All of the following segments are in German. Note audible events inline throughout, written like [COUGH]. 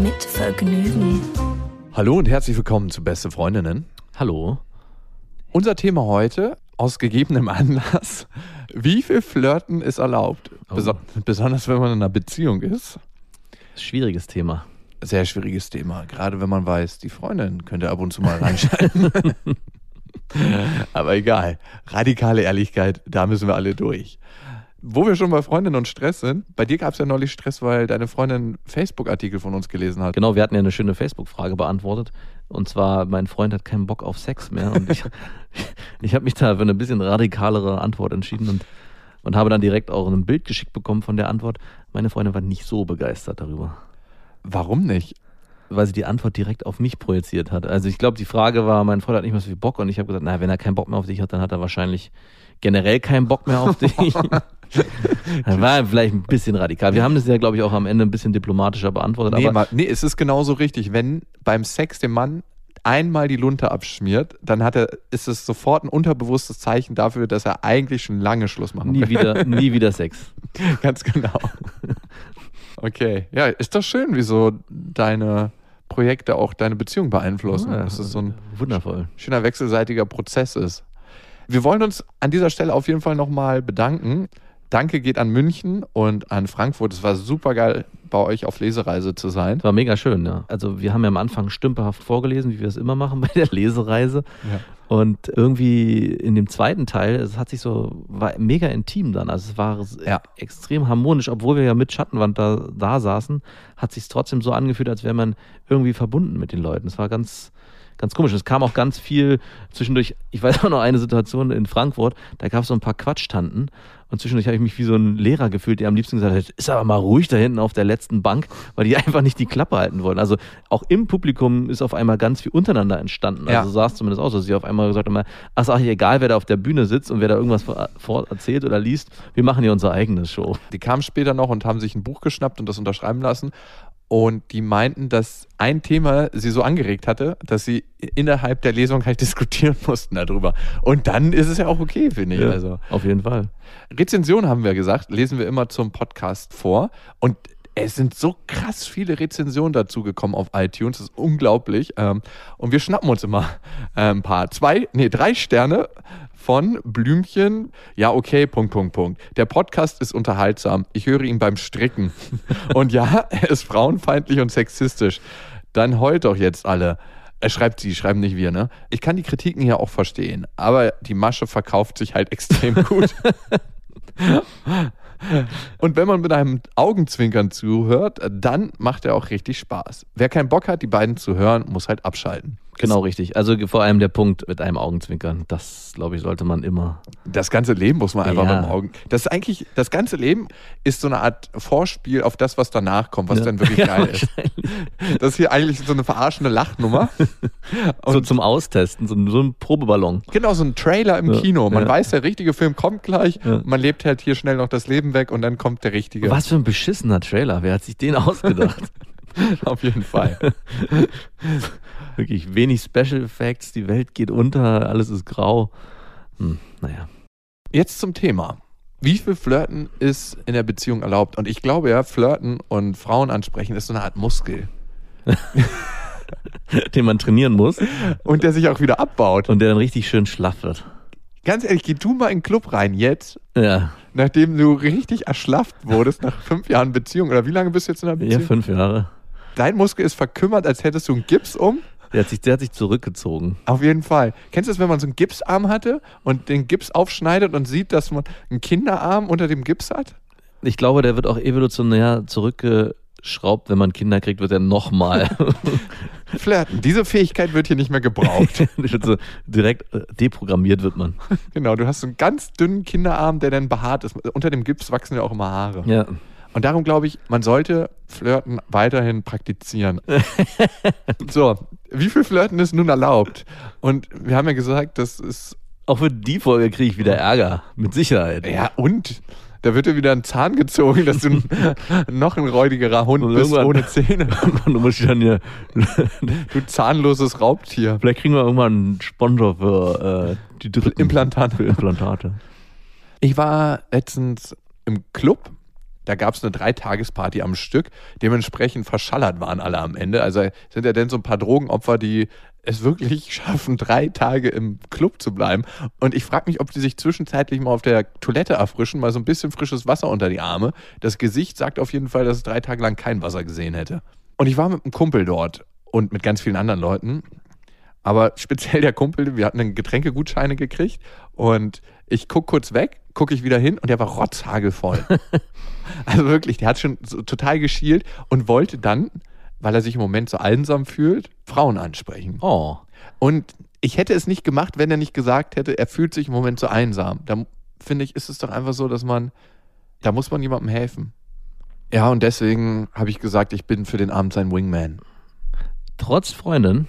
Mit Vergnügen. Hallo und herzlich willkommen zu Beste Freundinnen. Hallo. Unser Thema heute, aus gegebenem Anlass, wie viel Flirten ist erlaubt? Oh. Beso besonders wenn man in einer Beziehung ist. Schwieriges Thema. Sehr schwieriges Thema, gerade wenn man weiß, die Freundin könnte ab und zu mal reinschalten. [LAUGHS] Aber egal, radikale Ehrlichkeit, da müssen wir alle durch. Wo wir schon bei Freundinnen und Stress sind, bei dir gab es ja neulich Stress, weil deine Freundin Facebook-Artikel von uns gelesen hat. Genau, wir hatten ja eine schöne Facebook-Frage beantwortet. Und zwar, mein Freund hat keinen Bock auf Sex mehr. Und ich, [LAUGHS] ich habe mich da für eine bisschen radikalere Antwort entschieden und, und habe dann direkt auch ein Bild geschickt bekommen von der Antwort. Meine Freundin war nicht so begeistert darüber, Warum nicht? weil sie die Antwort direkt auf mich projiziert hat. Also ich glaube, die Frage war, mein Freund hat nicht mehr so viel Bock. Und ich habe gesagt, na, wenn er keinen Bock mehr auf dich hat, dann hat er wahrscheinlich generell keinen Bock mehr auf dich. [LAUGHS] Das war vielleicht ein bisschen radikal. Wir haben das ja, glaube ich, auch am Ende ein bisschen diplomatischer beantwortet. Nee, aber nee, es ist genauso richtig. Wenn beim Sex dem Mann einmal die Lunte abschmiert, dann hat er, ist es sofort ein unterbewusstes Zeichen dafür, dass er eigentlich schon lange Schluss machen nie will. wieder, [LAUGHS] nie wieder Sex. Ganz genau. Okay. Ja, ist doch schön, wie so deine Projekte auch deine Beziehung beeinflussen. Ja, dass es so ein Wundervoll. schöner wechselseitiger Prozess ist. Wir wollen uns an dieser Stelle auf jeden Fall nochmal bedanken. Danke geht an München und an Frankfurt. Es war super geil, bei euch auf Lesereise zu sein. Das war mega schön, ja. Also wir haben ja am Anfang stümperhaft vorgelesen, wie wir es immer machen [LAUGHS] bei der Lesereise. Ja. Und irgendwie in dem zweiten Teil, es hat sich so, war mega intim dann. Also es war Ja. extrem harmonisch, obwohl wir ja mit Schattenwand da, da saßen, hat sich trotzdem so angefühlt, als wäre man irgendwie verbunden mit den Leuten. Es war ganz, ganz komisch. Es kam auch ganz viel zwischendurch, ich weiß auch noch eine Situation in Frankfurt, da gab es so ein paar Quatschtanten und zwischendurch habe ich mich wie so ein Lehrer gefühlt, der am liebsten gesagt hat, ist aber mal ruhig da hinten auf der letzten Bank, weil die [LAUGHS] einfach nicht die Klappe halten wollen. Also auch im Publikum ist auf einmal ganz viel untereinander entstanden. Also Ja. sah es zumindest aus, dass sie auf einmal gesagt haben, ach, ist eigentlich egal, wer da auf der Bühne sitzt und wer da irgendwas vor, erzählt oder liest, wir machen hier unser eigenes Show. Die kamen später noch und haben sich ein Buch geschnappt und das unterschreiben lassen. Und die meinten, dass ein Thema sie so angeregt hatte, dass sie innerhalb der Lesung halt [LAUGHS] diskutieren mussten darüber. Und dann ist es ja auch okay, finde ich. Also. Auf jeden Fall. Rezension haben wir gesagt, lesen wir immer zum Podcast vor. Und es sind so krass viele Rezensionen dazu gekommen auf iTunes. Das ist unglaublich. Ähm, Und wir schnappen uns immer ein paar. Zwei, nee, drei Sterne von Blümchen. Ja, okay, Punkt, Punkt, Punkt. Der Podcast ist unterhaltsam. Ich höre ihn beim Stricken. [LAUGHS] Und ja, er ist frauenfeindlich und sexistisch. Dann heult doch jetzt alle. Er schreibt sie, schreiben nicht wir, ne? Ich kann die Kritiken hier auch verstehen, aber die Masche verkauft sich halt [LAUGHS] extrem gut. [LAUGHS] Und wenn man mit einem Augenzwinkern zuhört, dann macht er auch richtig Spaß. Wer keinen Bock hat, die beiden zu hören, muss halt abschalten. Genau richtig. Also vor allem der Punkt mit einem Augenzwinkern, das glaube ich, sollte man immer. Das ganze Leben muss man einfach Ja. mit dem Augen. Das ist eigentlich, das ganze Leben ist so eine Art Vorspiel auf das, was danach kommt, was Ja. dann wirklich [LAUGHS] Ja, geil ist. Das ist hier eigentlich so eine verarschende Lachnummer. [LAUGHS] so zum Austesten, so, so ein Probeballon. Genau, so ein Trailer im Kino. Man ja. weiß, der richtige Film kommt gleich. Man lebt halt hier schnell noch das Leben weg und dann kommt der richtige. Was für ein beschissener Trailer. Wer hat sich den ausgedacht? [LAUGHS] Auf jeden Fall. Wirklich wenig Special Effects, die Welt geht unter, alles ist grau. Hm, naja. Jetzt zum Thema. Wie viel Flirten ist in der Beziehung erlaubt? Und ich glaube ja, Flirten und Frauen ansprechen ist so eine Art Muskel. [LAUGHS] Den man trainieren muss Und der sich auch wieder abbaut. und der dann richtig schön schlaff wird. Ganz ehrlich, geh du mal in den Club rein jetzt, Ja, nachdem du richtig erschlafft wurdest nach fünf Jahren Beziehung. Oder wie lange bist du jetzt in der ja, Beziehung? fünf Jahre. Dein Muskel ist verkümmert, als hättest du einen Gips um. Der hat sich, der hat sich zurückgezogen. Auf jeden Fall. Kennst du das, wenn man so einen Gipsarm hatte und den Gips aufschneidet und sieht, dass man einen Kinderarm unter dem Gips hat? Ich glaube, der wird auch evolutionär zurückgeschraubt. Wenn man Kinder kriegt, wird er nochmal [LAUGHS] Flirten. Diese Fähigkeit wird hier nicht mehr gebraucht. [LAUGHS] so direkt äh, deprogrammiert wird man. genau, du hast so einen ganz dünnen Kinderarm, der dann behaart ist. Unter dem Gips wachsen ja auch immer Haare. Ja. Und darum glaube ich, man sollte Flirten weiterhin praktizieren. [LAUGHS] so, wie viel Flirten ist nun erlaubt? Und wir haben ja gesagt, das ist. Auch für die Folge kriege ich wieder Ärger, mit Sicherheit. Ja, und? Da wird dir wieder ein Zahn gezogen, dass du ein, [LAUGHS] noch ein räudigerer Hund Und bist ohne Zähne. [LAUGHS] du musst dann hier. Du zahnloses Raubtier. Vielleicht kriegen wir irgendwann einen Sponsor für äh, die dritten Implantate. Für Implantate. Ich war letztens im Club. Da gab es eine Dreitagesparty am Stück. Dementsprechend verschallert waren alle am Ende. Also sind ja denn so ein paar Drogenopfer, die es wirklich [LAUGHS] schaffen, drei Tage im Club zu bleiben. Und ich frage mich, ob die sich zwischenzeitlich mal auf der Toilette erfrischen, mal so ein bisschen frisches Wasser unter die Arme. Das Gesicht sagt auf jeden Fall, dass es drei Tage lang kein Wasser gesehen hätte. Und ich war mit einem Kumpel dort und mit ganz vielen anderen Leuten. Aber speziell der Kumpel, wir hatten einen Getränkegutscheine gekriegt und ich guck kurz weg, gucke ich wieder hin und der war rotzhagelvoll. [LAUGHS] also wirklich, der hat schon so total geschielt und wollte dann, weil er sich im Moment so einsam fühlt, Frauen ansprechen. Oh. Und ich hätte es nicht gemacht, wenn er nicht gesagt hätte, er fühlt sich im Moment so einsam. Da finde ich, ist es doch einfach so, dass man, da muss man jemandem helfen. Ja, und deswegen habe ich gesagt, ich bin für den Abend sein Wingman. Trotz Freundin.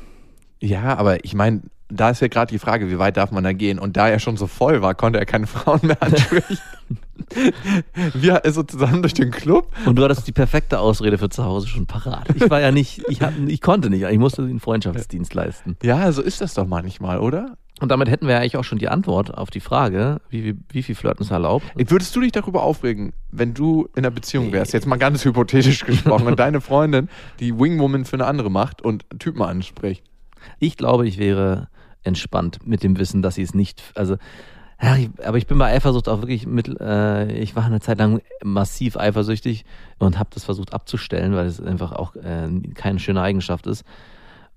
Ja, aber ich meine, da ist ja gerade die Frage, wie weit darf man da gehen? Und da er schon so voll war, konnte er keine [LAUGHS] Frauen mehr ansprechen. [LAUGHS] Wir also zusammen durch den Club. Und du hattest die perfekte Ausrede für zu Hause schon parat. Ich war ja nicht, ich, hab, ich konnte nicht, ich musste den Freundschaftsdienst leisten. Ja, so ist das doch manchmal, oder? Und damit hätten wir ja eigentlich auch schon die Antwort auf die Frage, wie, wie, wie viel Flirten ist erlaubt. Würdest du dich darüber aufregen, wenn du in einer Beziehung wärst, jetzt mal ganz hypothetisch [LAUGHS] gesprochen, und deine Freundin die Wingwoman für eine andere macht und Typen anspricht? Ich glaube, ich wäre entspannt mit dem Wissen, dass sie es nicht, also, ja, ich, aber ich bin bei Eifersucht auch wirklich mit, äh, ich war eine Zeit lang massiv eifersüchtig und habe das versucht abzustellen, weil es einfach auch äh, keine schöne Eigenschaft ist.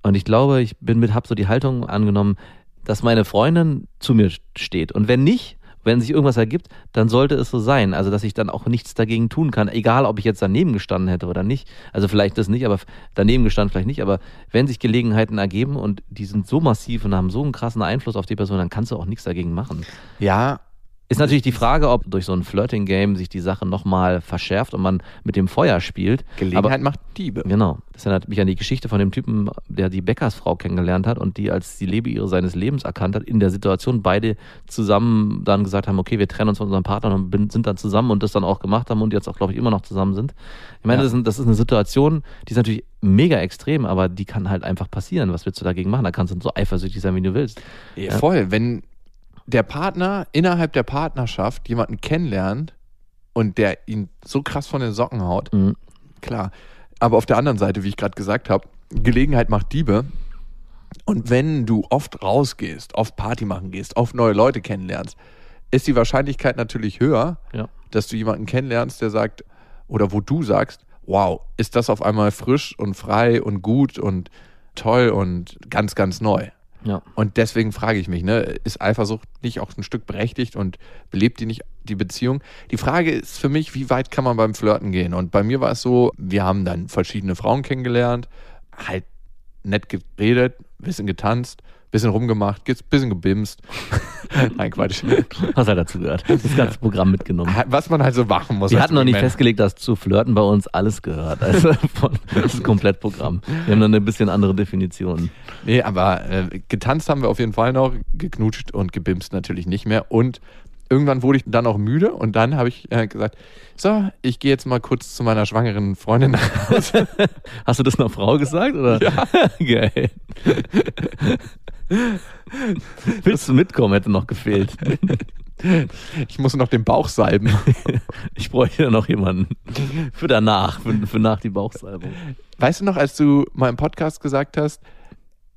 Und ich glaube, ich bin mit, habe so die Haltung angenommen, dass meine Freundin zu mir steht. Und wenn nicht, wenn sich irgendwas ergibt, dann sollte es so sein. Also, dass ich dann auch nichts dagegen tun kann. Egal, ob ich jetzt daneben gestanden hätte oder nicht. Also, vielleicht das nicht, aber daneben gestanden vielleicht nicht. Aber wenn sich Gelegenheiten ergeben und die sind so massiv und haben so einen krassen Einfluss auf die Person, dann kannst du auch nichts dagegen machen. Ja, Ist natürlich die Frage, ob durch so ein Flirting-Game sich die Sache nochmal verschärft und man mit dem Feuer spielt. Gelegenheit macht Diebe. Genau. Das erinnert mich an die Geschichte von dem Typen, der die Bäckersfrau kennengelernt hat und die als die Lebe ihre seines Lebens erkannt hat, in der Situation beide zusammen dann gesagt haben, okay, wir trennen uns von unserem Partner und sind dann zusammen und das dann auch gemacht haben und jetzt auch, glaube ich, immer noch zusammen sind. Ich meine, Ja. das, ist, das ist eine Situation, die ist natürlich mega extrem, aber die kann halt einfach passieren. Was willst du dagegen machen? Da kannst du so eifersüchtig sein, wie du willst. Ja, voll. Wenn der Partner innerhalb der Partnerschaft jemanden kennenlernt und der ihn so krass von den Socken haut, Mhm. klar. Aber auf der anderen Seite, wie ich gerade gesagt habe, Gelegenheit macht Diebe. Und wenn du oft rausgehst, oft Party machen gehst, oft neue Leute kennenlernst, ist die Wahrscheinlichkeit natürlich höher, Ja. dass du jemanden kennenlernst, der sagt, oder wo du sagst, wow, ist das auf einmal frisch und frei und gut und toll und ganz, ganz neu. Ja. Und deswegen frage ich mich, ne, ist Eifersucht nicht auch ein Stück berechtigt und belebt die nicht die Beziehung? Die Frage ist für mich, wie weit kann man beim Flirten gehen? Und bei mir war es so, wir haben dann verschiedene Frauen kennengelernt, halt nett geredet, bisschen getanzt, bisschen rumgemacht, ge- bisschen gebimst. [LAUGHS] Nein, Quatsch. [LAUGHS] Was hat dazu gehört? Das ganze Programm mitgenommen. Was man halt so machen muss. Wir hatten noch nicht festgelegt, dass zu flirten bei uns alles gehört. Also [LAUGHS] von, das ist ein Komplettprogramm. Wir haben noch eine bisschen andere Definition. Nee, aber äh, getanzt haben wir auf jeden Fall noch, geknutscht und gebimst natürlich nicht mehr. Und irgendwann wurde ich dann auch müde und dann habe ich äh, gesagt, so, ich gehe jetzt mal kurz zu meiner schwangeren Freundin nach Hause. Hast du das einer Frau gesagt? Oder? Ja. Geil. [LAUGHS] Willst du mitkommen, hätte noch gefehlt. [LAUGHS] Ich muss noch den Bauch salben. [LAUGHS] Ich bräuchte noch jemanden für danach, für, für nach die Bauchsalbung. Weißt du noch, als du mal im Podcast gesagt hast,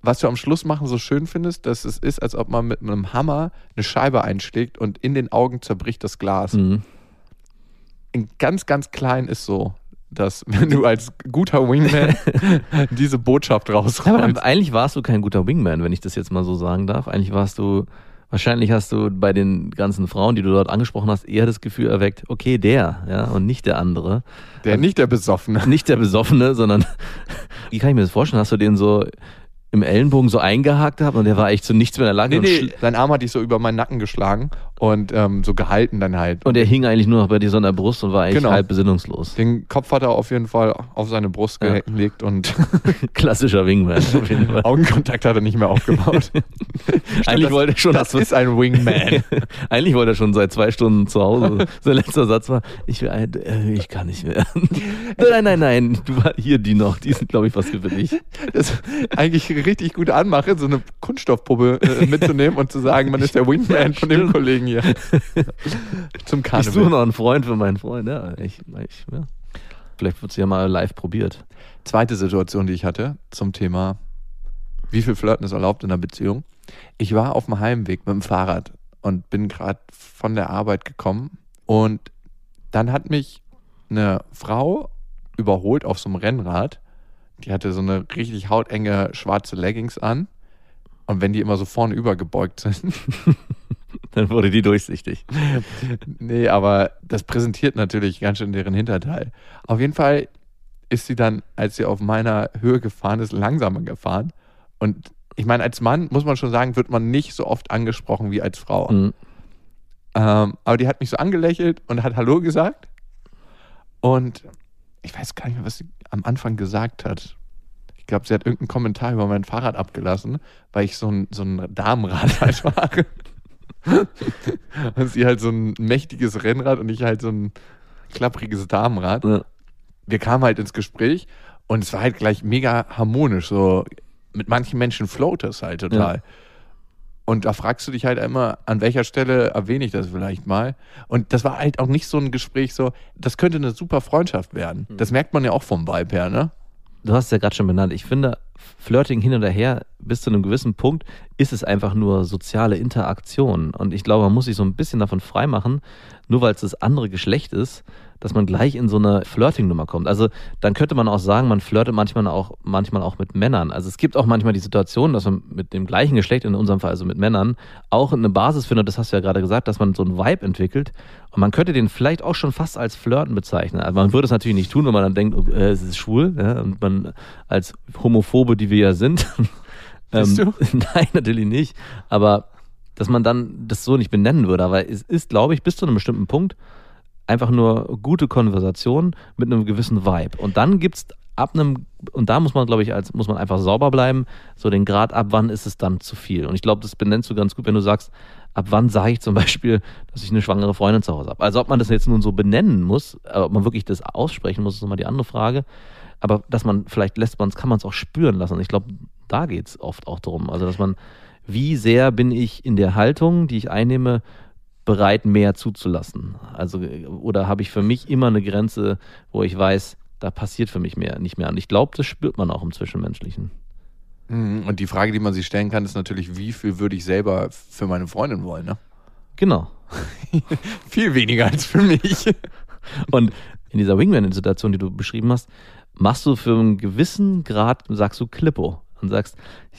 was du am Schluss machen so schön findest, dass es ist, als ob man mit einem Hammer eine Scheibe einschlägt und in den Augen zerbricht das Glas. Mhm. In ganz, ganz klein ist so, dass [LAUGHS] wenn du als guter Wingman [LAUGHS] diese Botschaft Ja, aber rausholst. eigentlich warst du kein guter Wingman, wenn ich das jetzt mal so sagen darf. Eigentlich warst du, wahrscheinlich hast du bei den ganzen Frauen, die du dort angesprochen hast, eher das Gefühl erweckt, okay, der, ja, und nicht der andere. Der nicht der Besoffene. Nicht der Besoffene, sondern, [LAUGHS] wie kann ich mir das vorstellen? Hast du den so im Ellenbogen so eingehakt gehabt und der war echt zu nichts mehr in der Lage? Nee, nee, sein Arm hat dich so über meinen Nacken geschlagen und ähm, so gehalten dann halt. Und er hing eigentlich nur noch bei dir so an der Brust und war eigentlich Genau. halb besinnungslos. Den Kopf hat er auf jeden Fall auf seine Brust Ja. gelegt und [LAUGHS] Klassischer Wingman auf jeden [LAUGHS] Fall. Augenkontakt hat er nicht mehr aufgebaut. [LAUGHS] Eigentlich das, wollte er schon das das- ist ein Wingman. Eigentlich wollte er schon seit zwei Stunden zu Hause. Sein letzter Satz war, ich, will äh, ich kann nicht mehr. nein, nein, nein, du hier die noch, die sind glaube ich was für dich. Das ist eigentlich richtig gut anmache, so eine Kunststoffpuppe äh, mitzunehmen und zu sagen, man ist der Wingman von dem. Kollegen hier. [LAUGHS] Zum Ich suche Karneval. noch einen Freund für meinen Freund. Ja, ich, ich, ja. Vielleicht wird es ja mal live probiert. Zweite Situation, die ich hatte zum Thema, wie viel Flirten ist erlaubt in einer Beziehung. Ich war auf dem Heimweg mit dem Fahrrad und bin gerade von der Arbeit gekommen und dann hat mich eine Frau überholt auf so einem Rennrad. Die hatte so eine richtig hautenge schwarze Leggings an. Und wenn die immer so vorne übergebeugt sind, [LAUGHS] Dann wurde die durchsichtig. nee, aber das präsentiert natürlich ganz schön deren Hinterteil. Auf jeden Fall ist sie dann, als sie auf meiner Höhe gefahren ist, langsamer gefahren. Und ich meine, als Mann muss man schon sagen, wird man nicht so oft angesprochen wie als Frau. Mhm. Ähm, aber die hat mich so angelächelt und hat Hallo gesagt. Und ich weiß gar nicht mehr, was sie am Anfang gesagt hat. Ich glaube, sie hat irgendeinen Kommentar über mein Fahrrad abgelassen, weil ich so ein, so ein Damenrad halt fahre. [LAUGHS] und sie halt so ein mächtiges Rennrad und ich halt so ein klappriges Damenrad. Ja. Wir kamen halt ins Gespräch und es war halt gleich mega harmonisch. So mit manchen Menschen float es halt total. Und da fragst du dich halt immer, an welcher Stelle erwähne ich das vielleicht mal. Und das war halt auch nicht so ein Gespräch so, das könnte eine super Freundschaft werden. Das merkt man ja auch vom Vibe her, ne? Du hast es ja gerade schon benannt. Ich finde, Flirting hin oder her, bis zu einem gewissen Punkt, ist es einfach nur soziale Interaktion. Und ich glaube, man muss sich so ein bisschen davon freimachen, nur weil es das andere Geschlecht ist, dass man gleich in so eine Flirting-Nummer kommt. Also dann könnte man auch sagen, man flirtet manchmal auch, manchmal auch mit Männern. Also es gibt auch manchmal die Situation, dass man mit dem gleichen Geschlecht, in unserem Fall also mit Männern, auch eine Basis findet, das hast du ja gerade gesagt, dass man so einen Vibe entwickelt. Und man könnte den vielleicht auch schon fast als Flirten bezeichnen. Also man würde es natürlich nicht tun, wenn man dann denkt, oh, äh, es ist schwul. Ja, und man als Homophobe, die wir ja sind. [LAUGHS] Bist du? [LAUGHS] Nein, natürlich nicht. Aber dass man dann das so nicht benennen würde. Aber es ist, glaube ich, bis zu einem bestimmten Punkt einfach nur gute Konversation mit einem gewissen Vibe. Und dann gibt's ab einem, und da muss man, glaube ich, als muss man einfach sauber bleiben, so den Grad, ab wann ist es dann zu viel. Und ich glaube, das benennst du ganz gut, wenn du sagst, ab wann sage ich zum [LAUGHS] Beispiel, dass ich eine schwangere Freundin zu Hause habe. Also ob man das jetzt nun so benennen muss, ob man wirklich das aussprechen muss, ist nochmal die andere Frage. Aber dass man, vielleicht lässt man es, kann man es auch spüren lassen. Und ich glaube, da geht's oft auch darum. Also, dass man, wie sehr bin ich in der Haltung, die ich einnehme, bereit, mehr zuzulassen? Also, oder habe ich für mich immer eine Grenze, wo ich weiß, da passiert für mich mehr, nicht mehr. Und ich glaube, das spürt man auch im Zwischenmenschlichen. Mhm. Und die Frage, die man sich stellen kann, ist natürlich, wie viel würde ich selber für meine Freundin wollen, ne? Genau. [LAUGHS] Viel weniger als für mich. [LAUGHS] Und in dieser Wingman-Situation, die du beschrieben hast, machst du für einen gewissen Grad, sagst du Klippo und sagst,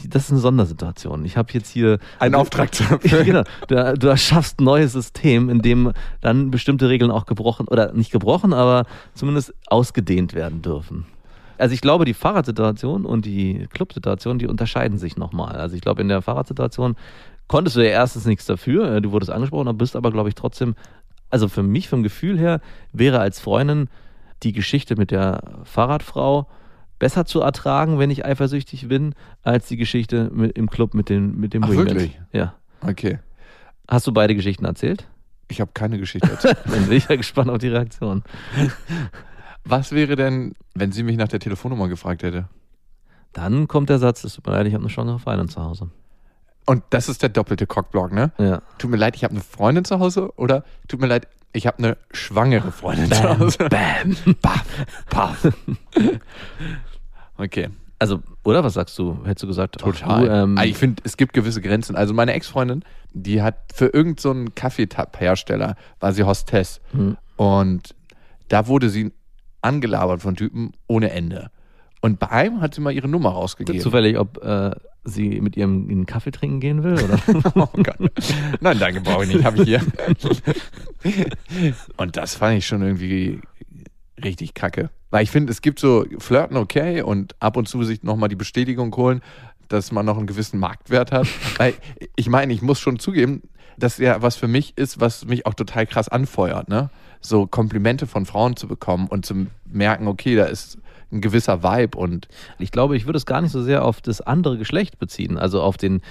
das ist eine Sondersituation. Ich habe jetzt hier Einen Auftrag zu [LAUGHS] genau, du, du erschaffst ein neues System, in dem dann bestimmte Regeln auch gebrochen oder nicht gebrochen, aber zumindest ausgedehnt werden dürfen. Also ich glaube, die Fahrradsituation und die Clubsituation, die unterscheiden sich nochmal. Also ich glaube, in der Fahrradsituation konntest du ja erstens nichts dafür, äh, du wurdest angesprochen, bist aber, glaube ich, trotzdem, also für mich, vom Gefühl her, wäre als Freundin die Geschichte mit der Fahrradfrau besser zu ertragen, wenn ich eifersüchtig bin, als die Geschichte mit, im Club mit dem, mit dem Ach, Wingman. wirklich? Ja. Okay. Hast du beide Geschichten erzählt? Ich habe keine Geschichte erzählt. [LAUGHS] Dann bin ich ja gespannt auf die Reaktion. Was wäre denn, wenn sie mich nach der Telefonnummer gefragt hätte? Dann kommt der Satz, es tut mir leid, ich habe eine schwangere Freundin zu Hause. Und das ist der doppelte Cockblock, ne? Ja. Tut mir leid, ich habe eine Freundin zu Hause oder tut mir leid, ich habe eine schwangere Freundin zu Hause. Bam. [LAUGHS] Paff, paff. [LAUGHS] Okay, Also, oder was sagst du? Hättest du gesagt, total. Du, ähm, Ah, ich finde, es gibt gewisse Grenzen. Also meine Ex-Freundin, die hat für irgendeinen so einen Kaffeetab-Hersteller, war sie Hostess. Hm. Und da wurde sie angelabert von Typen ohne Ende. Und bei einem hat sie mal ihre Nummer rausgegeben. zufällig, ob äh, sie mit ihrem einen Kaffee trinken gehen will? Oder? [LAUGHS] Oh Gott. Nein, danke, brauche ich nicht. Habe ich hier. [LAUGHS] Und das fand ich schon irgendwie richtig kacke. Weil ich finde, es gibt so Flirten okay und ab und zu sich nochmal die Bestätigung holen, dass man noch einen gewissen Marktwert hat. [LAUGHS] Weil ich meine, ich muss schon zugeben, dass ja was für mich ist, was mich auch total krass anfeuert, ne? So Komplimente von Frauen zu bekommen und zu merken, okay, da ist ein gewisser Vibe und Ich glaube, ich würde es gar nicht so sehr auf das andere Geschlecht beziehen, also auf den,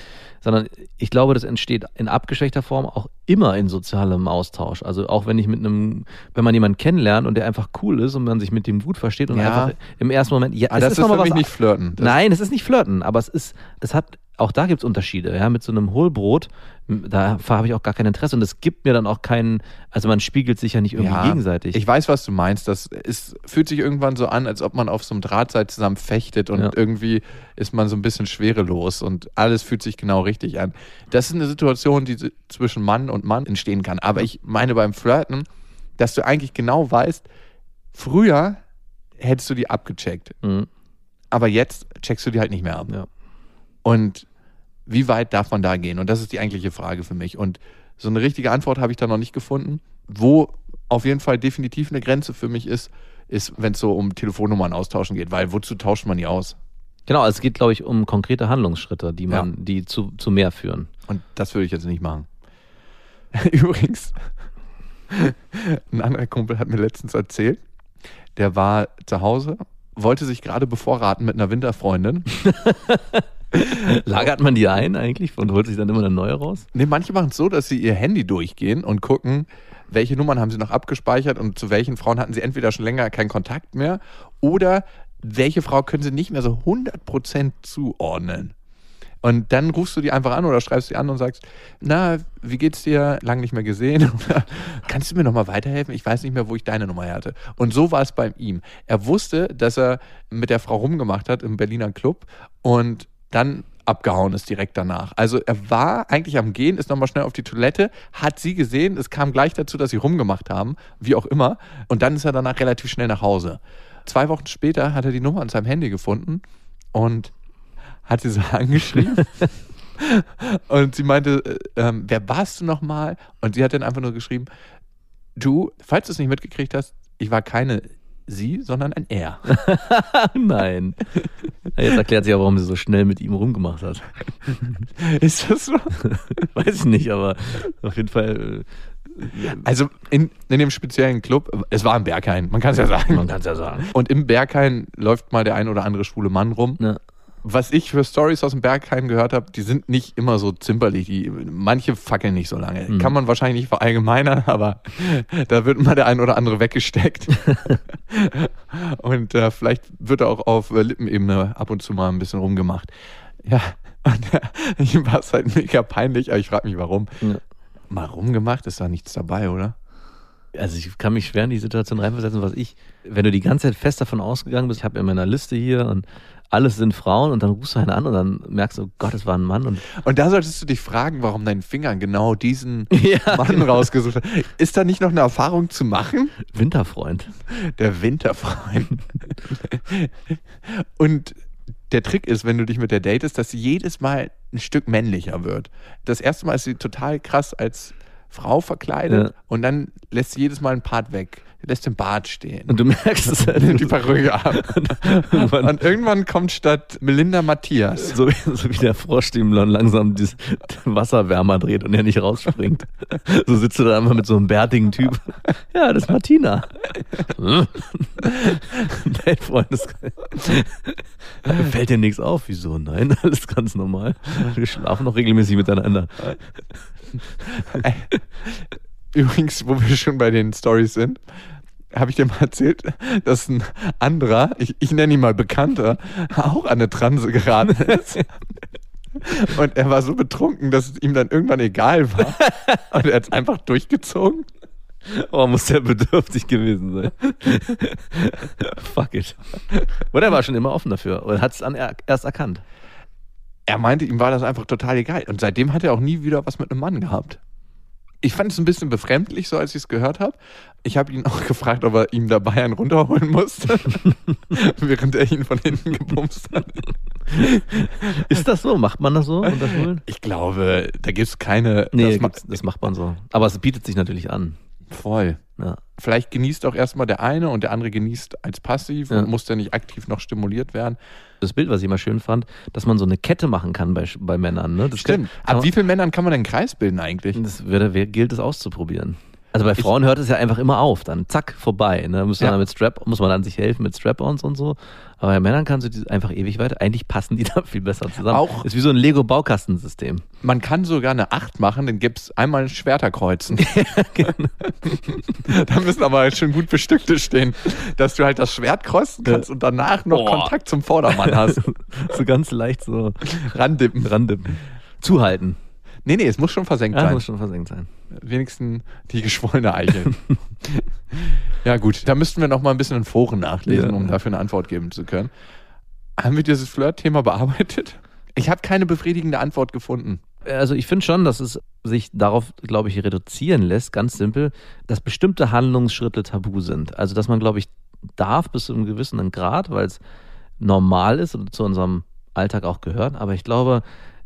sondern ich glaube, das entsteht in abgeschwächter Form auch immer in sozialem Austausch. Also auch wenn ich mit einem, wenn man jemanden kennenlernt und der einfach cool ist und man sich mit dem gut versteht und Ja. einfach im ersten Moment, ja, Ah, das ist, mal für mich was- nicht flirten. Das, Nein, es ist nicht flirten, aber es ist, es hat, auch da gibt es Unterschiede. Ja, mit so einem Hohlbrot, da habe ich auch gar kein Interesse und es gibt mir dann auch keinen, also man spiegelt sich ja nicht irgendwie Ja, gegenseitig. Ich weiß, was du meinst. Das ist, fühlt sich irgendwann so an, als ob man auf so einem Drahtseil zusammen fechtet und Ja. irgendwie ist man so ein bisschen schwerelos und alles fühlt sich genau richtig an. Das ist eine Situation, die zwischen Mann und Mann entstehen kann. Aber ich meine beim Flirten, dass du eigentlich genau weißt, früher hättest du die abgecheckt, Mhm, aber jetzt checkst du die halt nicht mehr ab. ja. Und wie weit darf man da gehen? Und das ist die eigentliche Frage für mich. Und so eine richtige Antwort habe ich da noch nicht gefunden. Wo auf jeden Fall definitiv eine Grenze für mich ist, ist, wenn es so um Telefonnummern austauschen geht, weil wozu tauscht man die aus? Genau, es geht, glaube ich, um konkrete Handlungsschritte, die man, Ja. die zu, zu mehr führen. Und das würde ich jetzt nicht machen. [LAUGHS] Übrigens, [LAUGHS] ein anderer Kumpel hat mir letztens erzählt, der war zu Hause, wollte sich gerade bevorraten mit einer Winterfreundin. [LAUGHS] [LAUGHS] Lagert man die ein eigentlich und holt sich dann immer eine neue raus? Nee, manche machen es so, dass sie ihr Handy durchgehen und gucken, welche Nummern haben sie noch abgespeichert und zu welchen Frauen hatten sie entweder schon länger keinen Kontakt mehr oder welche Frau können sie nicht mehr so 100% zuordnen. Und dann rufst du die einfach an oder schreibst sie an und sagst, na, wie geht's dir? Lang nicht mehr gesehen. [LAUGHS] Kannst du mir nochmal weiterhelfen? Ich weiß nicht mehr, wo ich deine Nummer hatte. Und so war es bei ihm. Er wusste, dass er mit der Frau rumgemacht hat im Berliner Club und dann abgehauen ist direkt danach. Also er war eigentlich am Gehen, ist nochmal schnell auf die Toilette, hat sie gesehen, es kam gleich dazu, dass sie rumgemacht haben, wie auch immer. Und dann ist er danach relativ schnell nach Hause. Zwei Wochen später hat er die Nummer an seinem Handy gefunden und hat sie so [LAUGHS] angeschrieben. und sie meinte, äh, ähm, wer warst du nochmal? Und sie hat dann einfach nur geschrieben, du, falls du es nicht mitgekriegt hast, ich war keine sie, sondern ein er. [LAUGHS] Nein. Jetzt erklärt sich ja, warum sie so schnell mit ihm rumgemacht hat. [LAUGHS] Ist das so? [LAUGHS] Weiß ich nicht, aber auf jeden Fall, Also in, in dem speziellen Club, es war im Berghain, man kann es ja äh, sagen. man kann es ja sagen. Und im Berghain läuft mal der ein oder andere schwule Mann rum. Ja. Was ich für Stories aus dem Berghain gehört habe, die sind nicht immer so zimperlich. Die, manche fackeln nicht so lange. Mhm. Kann man wahrscheinlich nicht verallgemeinern, [LAUGHS] aber da wird mal der ein oder andere weggesteckt. [LAUGHS] und äh, vielleicht wird er auch auf äh, Lippenebene ab und zu mal ein bisschen rumgemacht. Ja, und äh, ihm war es halt mega peinlich, aber ich frage mich, warum. Ja. Mal rumgemacht, ist da nichts dabei, oder? Also ich kann mich schwer in die Situation reinversetzen, was ich, wenn du die ganze Zeit fest davon ausgegangen bist, ich habe in meiner Liste hier und alles sind Frauen und dann rufst du einen an und dann merkst du, oh Gott, es war ein Mann und Und da solltest du dich fragen, warum dein Finger genau diesen [LAUGHS] Ja, Mann genau. rausgesucht hat. Ist da nicht noch eine Erfahrung zu machen? Winterfreund. Der Winterfreund. Und der Trick ist, wenn du dich mit der datest, dass sie jedes Mal ein Stück männlicher wird. Das erste Mal ist sie total krass als Frau verkleidet Ja. und dann lässt sie jedes Mal einen Part weg. Lässt den Bart stehen. Und du merkst es halt. [LAUGHS] nimmt die Perücke ab. [LAUGHS] irgendwann- Und irgendwann kommt statt Melinda Matthias. So, wie- so wie der Frosch, dem langsam das Wasserwärmer dreht und er nicht rausspringt. So sitzt du da einfach mit so einem bärtigen Typ. Ja, das ist Martina. [LAUGHS] Dein Freund ist. Fällt dir nichts auf? Wieso? Nein, alles ganz normal. Wir schlafen noch regelmäßig miteinander. Übrigens, wo wir schon bei den Stories sind, habe ich dir mal erzählt, dass ein anderer, ich, ich nenne ihn mal Bekannter, auch an eine Transe geraten ist. Und er war so betrunken, dass es ihm dann irgendwann egal war. Und er hat es einfach durchgezogen. Oh, muss der bedürftig gewesen sein. Fuck it. Oder er war schon immer offen dafür und hat es erst erkannt. Er meinte, ihm war das einfach total egal. Und seitdem hat er auch nie wieder was mit einem Mann gehabt. Ich fand es ein bisschen befremdlich, so als ich es gehört habe. Ich habe ihn auch [LAUGHS] gefragt, ob er ihm dabei einen runterholen musste, [LAUGHS] während er ihn von hinten gebumst hat. [LAUGHS] Ist das so? Macht man das so? Ich glaube, da gibt es keine. Nee, das, das macht man so. Aber es bietet sich natürlich an. Voll. Ja. Vielleicht genießt auch erstmal der eine und der andere genießt als passiv Ja. und muss dann nicht aktiv noch stimuliert werden. Das Bild, was ich immer schön fand, dass man so eine Kette machen kann bei, bei Männern. Ne? Das kann- kann Ab man- wie vielen Männern kann man denn einen Kreis bilden eigentlich? Das wer- gilt es auszuprobieren. Also bei Frauen hört es ja einfach immer auf, dann zack, vorbei. Ne? Muss, Ja. dann mit Strap, muss man dann sich helfen mit Strap-ons und so. Aber bei Männern kannst du die einfach ewig weiter. Eigentlich passen die [LAUGHS] da viel besser zusammen. Auch- Ist wie so ein Lego-Baukastensystem. Man kann sogar eine 8 machen, dann gibt es einmal Schwerter kreuzen. [LAUGHS] [LAUGHS] da müssen aber schon gut bestückte stehen, dass du halt das Schwert kreuzen kannst und danach noch Boah. Kontakt zum Vordermann hast. so ganz leicht so Randippen. randippen. Zuhalten. Nee, nee, es muss schon versenkt Ja, sein. muss schon versenkt sein. Wenigstens die geschwollene Eichel. [LAUGHS] ja, gut, da müssten wir noch mal ein bisschen in Foren nachlesen, Ja. um dafür eine Antwort geben zu können. Haben wir dieses Flirt-Thema bearbeitet? Ich habe keine befriedigende Antwort gefunden. Also ich finde schon, dass es sich darauf, glaube ich, reduzieren lässt, ganz simpel, dass bestimmte Handlungsschritte tabu sind. Also dass man, glaube ich, darf bis zu einem gewissen Grad, weil es normal ist und zu unserem Alltag auch gehört. Aber ich glaube,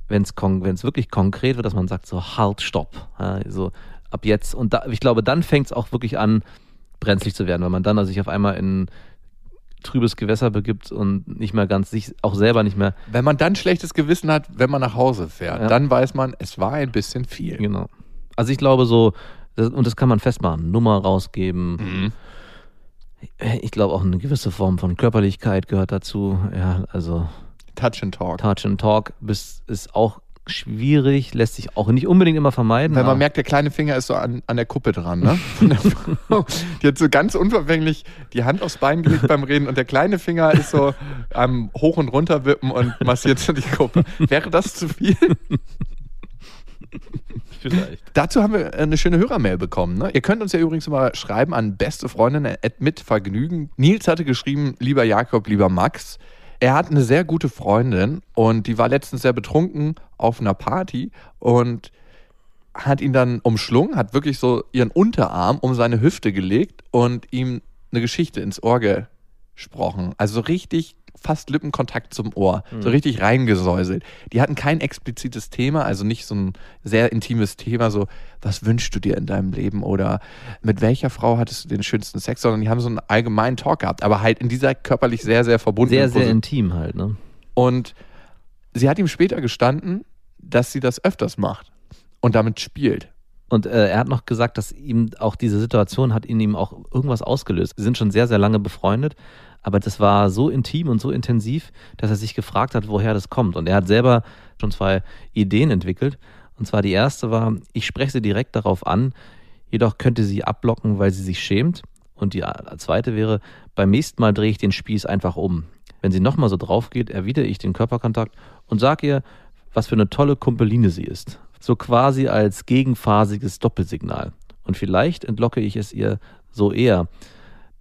wenn es wirklich konkret wird, dass man sagt so halt, stopp, ja, so ab jetzt. Und da, ich glaube, dann fängt es auch wirklich an, brenzlig zu werden, weil man dann also sich auf einmal in trübes Gewässer begibt und nicht mehr ganz sich auch selber nicht mehr Wenn man dann schlechtes Gewissen hat, wenn man nach Hause fährt, Ja. dann weiß man, es war ein bisschen viel. Genau. Also ich glaube so, das, und das kann man festmachen, Nummer rausgeben. Mhm. Ich glaube auch eine gewisse Form von Körperlichkeit gehört dazu. Ja, also Touch and Talk. Touch and Talk bis, ist auch schwierig, lässt sich auch nicht unbedingt immer vermeiden. Wenn man merkt, der kleine Finger ist so an, an der Kuppe dran, ne? Von der Frau. Die hat so ganz unverfänglich die Hand aufs Bein gelegt beim Reden und der kleine Finger ist so am Hoch- und Runterwippen und massiert so die Kuppe. Wäre das zu viel? vielleicht. Dazu haben wir eine schöne Hörermail bekommen. Ne? Ihr könnt uns ja übrigens mal schreiben an beste Freundinnen mit Vergnügen. Nils hatte geschrieben, lieber Jakob, lieber Max. Er hat eine sehr gute Freundin und die war letztens sehr betrunken auf einer Party und hat ihn dann umschlungen, hat wirklich so ihren Unterarm um seine Hüfte gelegt und ihm eine Geschichte ins Ohr gesprochen. Also so richtig fast Lippenkontakt zum Ohr, so richtig reingesäuselt. Die hatten kein explizites Thema, also nicht so ein sehr intimes Thema, so was wünschst du dir in deinem Leben oder mit welcher Frau hattest du den schönsten Sex, sondern die haben so einen allgemeinen Talk gehabt, aber halt in dieser körperlich sehr, sehr verbundenen Sehr, sehr Position. intim halt, ne? Und sie hat ihm später gestanden, dass sie das öfters macht und damit spielt. Und äh, er hat noch gesagt, dass ihm auch diese Situation hat in ihm auch irgendwas ausgelöst. Sie sind schon sehr, sehr lange befreundet, aber das war so intim und so intensiv, dass er sich gefragt hat, woher das kommt. Und er hat selber schon zwei Ideen entwickelt. Und zwar die erste war, ich spreche sie direkt darauf an, jedoch könnte sie abblocken, weil sie sich schämt. Und die zweite wäre, beim nächsten Mal drehe ich den Spieß einfach um. Wenn sie nochmal so drauf geht, erwidere ich den Körperkontakt und sage ihr, was für eine tolle Kumpeline sie ist. So quasi als gegenphasiges Doppelsignal. Und vielleicht entlocke ich es ihr so eher.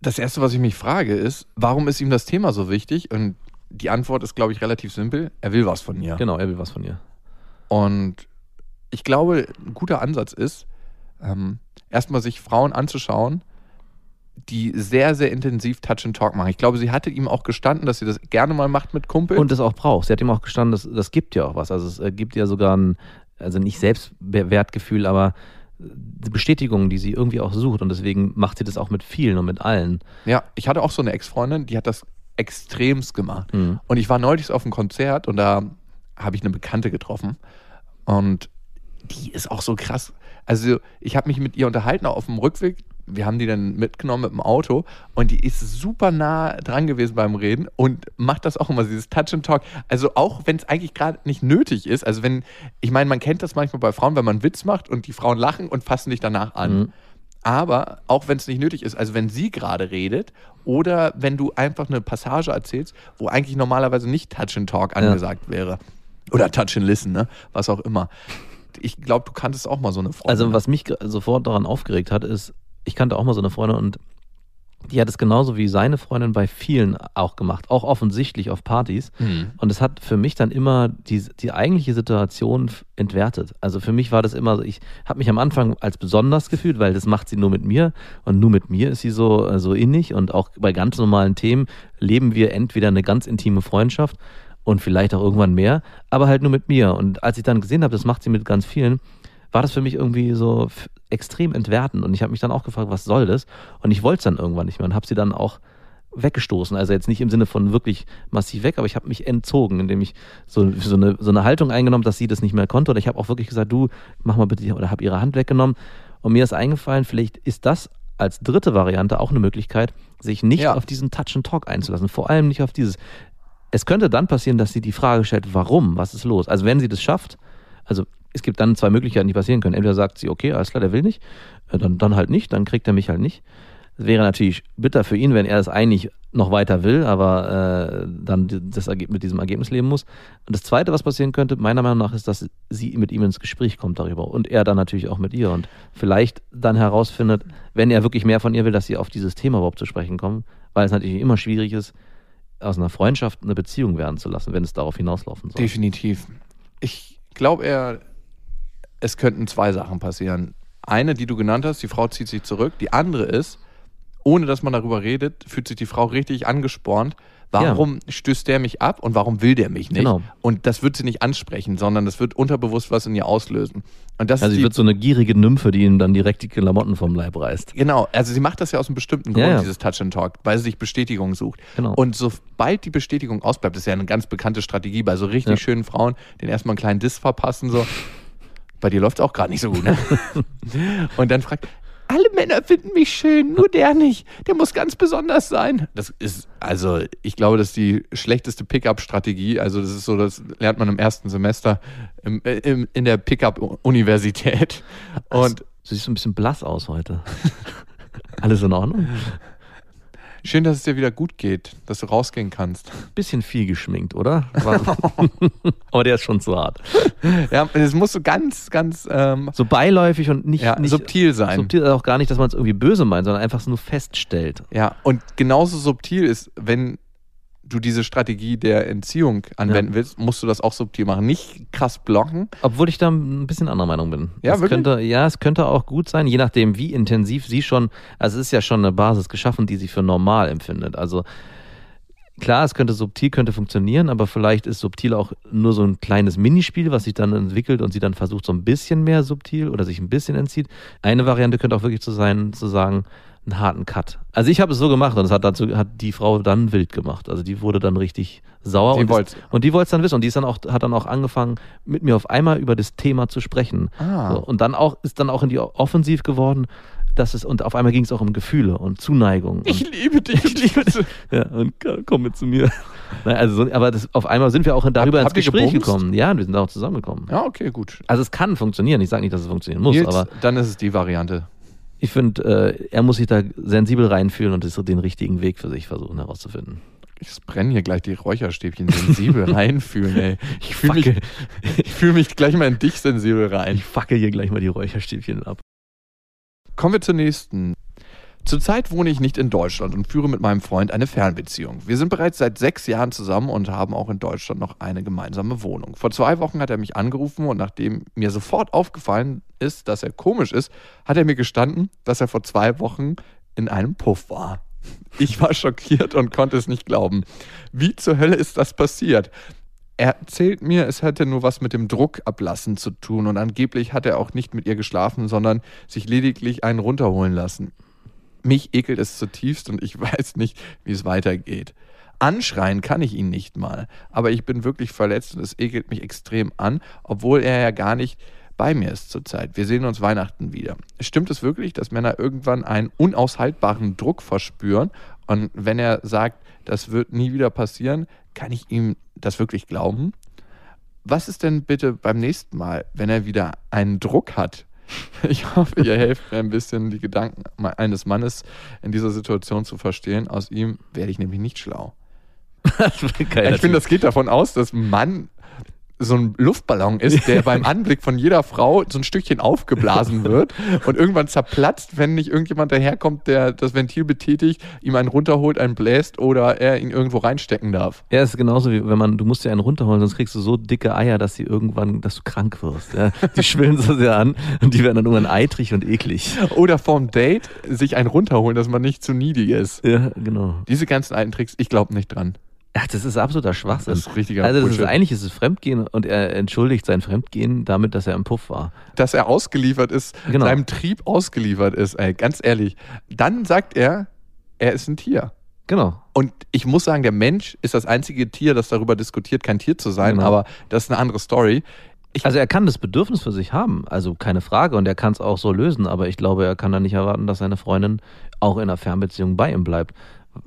Das Erste, was ich mich frage, ist, warum ist ihm das Thema so wichtig? Und die Antwort ist, glaube ich, relativ simpel. Er will was von ihr. Genau, er will was von ihr. Und ich glaube, ein guter Ansatz ist, ähm, erstmal sich Frauen anzuschauen, die sehr, sehr intensiv Touch and Talk machen. Ich glaube, sie hatte ihm auch gestanden, dass sie das gerne mal macht mit Kumpel. Und das auch braucht. Sie hat ihm auch gestanden, das, das gibt ja auch was. Also es äh, gibt ja sogar ein, also nicht Selbstwertgefühl, aber die Bestätigung, die sie irgendwie auch sucht. Und deswegen macht sie das auch mit vielen und mit allen. ja, ich hatte auch so eine Ex-Freundin, die hat das extremst gemacht. Mhm. Und ich war neulich auf einem Konzert und da habe ich eine Bekannte getroffen. Und die ist auch so krass. Also ich habe mich mit ihr unterhalten, auch auf dem Rückweg. Wir haben die dann mitgenommen mit dem Auto und die ist super nah dran gewesen beim Reden und macht das auch immer, dieses Touch and Talk. Also auch wenn es eigentlich gerade nicht nötig ist. Also wenn, ich meine, man kennt das manchmal bei Frauen, wenn man einen Witz macht und die Frauen lachen und fassen dich danach an. Mhm. Aber auch wenn es nicht nötig ist, also wenn sie gerade redet oder wenn du einfach eine Passage erzählst, wo eigentlich normalerweise nicht Touch and Talk angesagt wäre. Oder Touch and Listen, ne? Was auch immer. Ich glaube, du kanntest auch mal so eine Frau. Also was mich sofort daran aufgeregt hat, ist, ich kannte auch mal so eine Freundin und die hat es genauso wie seine Freundin bei vielen auch gemacht, auch offensichtlich auf Partys. Hm. Und es hat für mich dann immer die, die eigentliche Situation entwertet. Also für mich war das immer, so, ich habe mich am Anfang als besonders gefühlt, weil das macht sie nur mit mir und nur mit mir ist sie so, äh, so innig und auch bei ganz normalen Themen leben wir entweder eine ganz intime Freundschaft und vielleicht auch irgendwann mehr, aber halt nur mit mir. Und als ich dann gesehen habe, das macht sie mit ganz vielen, war das für mich irgendwie so extrem entwertend. Und ich habe mich dann auch gefragt, was soll das? Und ich wollte es dann irgendwann nicht mehr und habe sie dann auch weggestoßen. Also jetzt nicht im Sinne von wirklich massiv weg, aber ich habe mich entzogen, indem ich so, so, eine, so eine Haltung eingenommen, dass sie das nicht mehr konnte. Oder ich habe auch wirklich gesagt, du, mach mal bitte, oder habe ihre Hand weggenommen. Und mir ist eingefallen, vielleicht ist das als dritte Variante auch eine Möglichkeit, sich nicht Ja. auf diesen Touch and Talk einzulassen. Vor allem nicht auf dieses. Es könnte dann passieren, dass sie die Frage stellt, warum, was ist los? Also wenn sie das schafft, also es gibt dann zwei Möglichkeiten, die passieren können. Entweder sagt sie, okay, alles klar, der will nicht, äh, dann, dann halt nicht, dann kriegt er mich halt nicht. Es wäre natürlich bitter für ihn, wenn er das eigentlich noch weiter will, aber äh, dann das mit diesem Ergebnis leben muss. Und das Zweite, was passieren könnte, meiner Meinung nach, ist, dass sie mit ihm ins Gespräch kommt darüber und er dann natürlich auch mit ihr und vielleicht dann herausfindet, wenn er wirklich mehr von ihr will, dass sie auf dieses Thema überhaupt zu sprechen kommen, weil es natürlich immer schwierig ist, aus einer Freundschaft eine Beziehung werden zu lassen, wenn es darauf hinauslaufen soll. Definitiv. Ich glaube eher, es könnten zwei Sachen passieren. Eine, die du genannt hast, die Frau zieht sich zurück. Die andere ist, ohne dass man darüber redet, fühlt sich die Frau richtig angespornt. Warum stößt der mich ab und warum will der mich nicht? Genau. Und das wird sie nicht ansprechen, sondern das wird unterbewusst was in ihr auslösen. Und das Also sie wird so eine gierige Nymphe, die ihm dann direkt die Klamotten vom Leib reißt. Genau, also sie macht das ja aus einem bestimmten Ja, Grund, ja. dieses Touch and Talk, weil sie sich Bestätigung sucht. Genau. Und sobald die Bestätigung ausbleibt, das ist ja eine ganz bekannte Strategie bei so richtig Ja. schönen Frauen, den erstmal einen kleinen Diss verpassen, so. Bei dir läuft es auch gerade nicht so gut, ne? [LAUGHS] Und dann fragt, alle Männer finden mich schön, nur der nicht. Der muss ganz besonders sein. Das ist, also, ich glaube, das ist die schlechteste Pickup-Strategie. Also, das ist so, das lernt man im ersten Semester im, äh, im, in der Pickup-Universität. Und Du siehst so ein bisschen blass aus heute. [LAUGHS] Alles in Ordnung? Schön, dass es dir wieder gut geht, dass du rausgehen kannst. Bisschen viel geschminkt, oder? [LAUGHS] Aber der ist schon zu hart. Ja, es muss so ganz, ganz ähm, So beiläufig und nicht, ja, nicht subtil sein. subtil auch gar nicht, dass man es irgendwie böse meint, sondern einfach nur feststellt. Ja, und genauso subtil ist, wenn du diese Strategie der Entziehung anwenden willst, musst du das auch subtil machen. Nicht krass blocken. Obwohl ich da ein bisschen anderer Meinung bin. Ja, es wirklich? könnte, ja, es könnte auch gut sein, je nachdem, wie intensiv sie schon, also es ist ja schon eine Basis geschaffen, die sie für normal empfindet. Also klar, es könnte subtil, könnte funktionieren, aber vielleicht ist subtil auch nur so ein kleines Minispiel, was sich dann entwickelt und sie dann versucht, so ein bisschen mehr subtil oder sich ein bisschen entzieht. Eine Variante könnte auch wirklich zu sein, zu sagen, einen harten Cut. Also ich habe es so gemacht und es hat dazu hat die Frau dann wild gemacht. Also die wurde dann richtig sauer Die und, ist, und die wollte es dann wissen und die ist dann auch hat dann auch angefangen mit mir auf einmal über das Thema zu sprechen. Ah. So, und dann auch ist dann auch in die Offensiv geworden, dass es und auf einmal ging es auch um Gefühle und Zuneigung. Und, liebe dich. [LAUGHS] Ich liebe dich. ja, und komm mit zu mir. [LAUGHS] Nein, also so, aber das, auf einmal sind wir auch darüber Hab- ins Gespräch gekommen. Ja, wir sind auch zusammengekommen. Ja, okay, gut. Also es kann funktionieren. Ich sage nicht, dass es funktionieren muss, Nils, aber dann ist es die Variante. Ich finde, äh, er muss sich da sensibel reinfühlen und den richtigen Weg für sich versuchen herauszufinden. Ich brenne hier gleich die Räucherstäbchen sensibel [LAUGHS] reinfühlen, ey. Ich fühle mich, [LAUGHS] ich fühl mich gleich mal in dich sensibel rein. Ich fackel hier gleich mal die Räucherstäbchen ab. Kommen wir zur nächsten. Zurzeit wohne ich nicht in Deutschland und führe mit meinem Freund eine Fernbeziehung. Wir sind bereits seit sechs Jahren zusammen und haben auch in Deutschland noch eine gemeinsame Wohnung. Vor zwei Wochen hat er mich angerufen und nachdem mir sofort aufgefallen ist, dass er komisch ist, hat er mir gestanden, dass er vor zwei Wochen in einem Puff war. Ich war schockiert und konnte es nicht glauben. Wie zur Hölle ist das passiert? Er erzählt mir, es hätte nur was mit dem Druckablassen zu tun und angeblich hat er auch nicht mit ihr geschlafen, sondern sich lediglich einen runterholen lassen. Mich ekelt es zutiefst und ich [LAUGHS] weiß nicht, wie es weitergeht. Anschreien kann ich ihn nicht mal, aber ich bin wirklich verletzt und es ekelt mich extrem an, obwohl er ja gar nicht bei mir ist zurzeit. Wir sehen uns Weihnachten wieder. Stimmt es wirklich, dass Männer irgendwann einen unaushaltbaren Druck verspüren und wenn er sagt, das wird nie wieder passieren, kann ich ihm das wirklich glauben? Was ist denn bitte beim nächsten Mal, wenn er wieder einen Druck hat? [LAUGHS] Ich hoffe, ihr helft mir ein bisschen, die Gedanken eines Mannes in dieser Situation zu verstehen. Aus ihm werde ich nämlich nicht schlau. [LAUGHS] Ich finde, das geht davon aus, dass Mann so ein Luftballon ist, der beim Anblick von jeder Frau so ein Stückchen aufgeblasen [LAUGHS] wird und irgendwann zerplatzt, wenn nicht irgendjemand daherkommt, der das Ventil betätigt, ihm einen runterholt, einen bläst oder er ihn irgendwo reinstecken darf. Ja, es ist genauso wie wenn man, du musst dir einen runterholen, sonst kriegst du so dicke Eier, dass sie irgendwann, dass du krank wirst. Ja? Die schwillen so sehr an und die werden dann irgendwann eitrig und eklig. Oder vorm Date sich einen runterholen, dass man nicht zu needy ist. Ja, genau. Diese ganzen alten Tricks, ich glaube nicht dran. Ja, das ist absoluter Schwachsinn. Das ist richtiger also das ist, eigentlich ist es Fremdgehen und er entschuldigt sein Fremdgehen damit, dass er im Puff war. Dass er ausgeliefert ist, Genau. seinem Trieb ausgeliefert ist, ey, ganz ehrlich. Dann sagt er, er ist ein Tier. Genau. Und ich muss sagen, der Mensch ist das einzige Tier, das darüber diskutiert, kein Tier zu sein, Genau. aber das ist eine andere Story. Ich, Also er kann das Bedürfnis für sich haben, also keine Frage, und er kann es auch so lösen, aber ich glaube, er kann dann nicht erwarten, dass seine Freundin auch in einer Fernbeziehung bei ihm bleibt.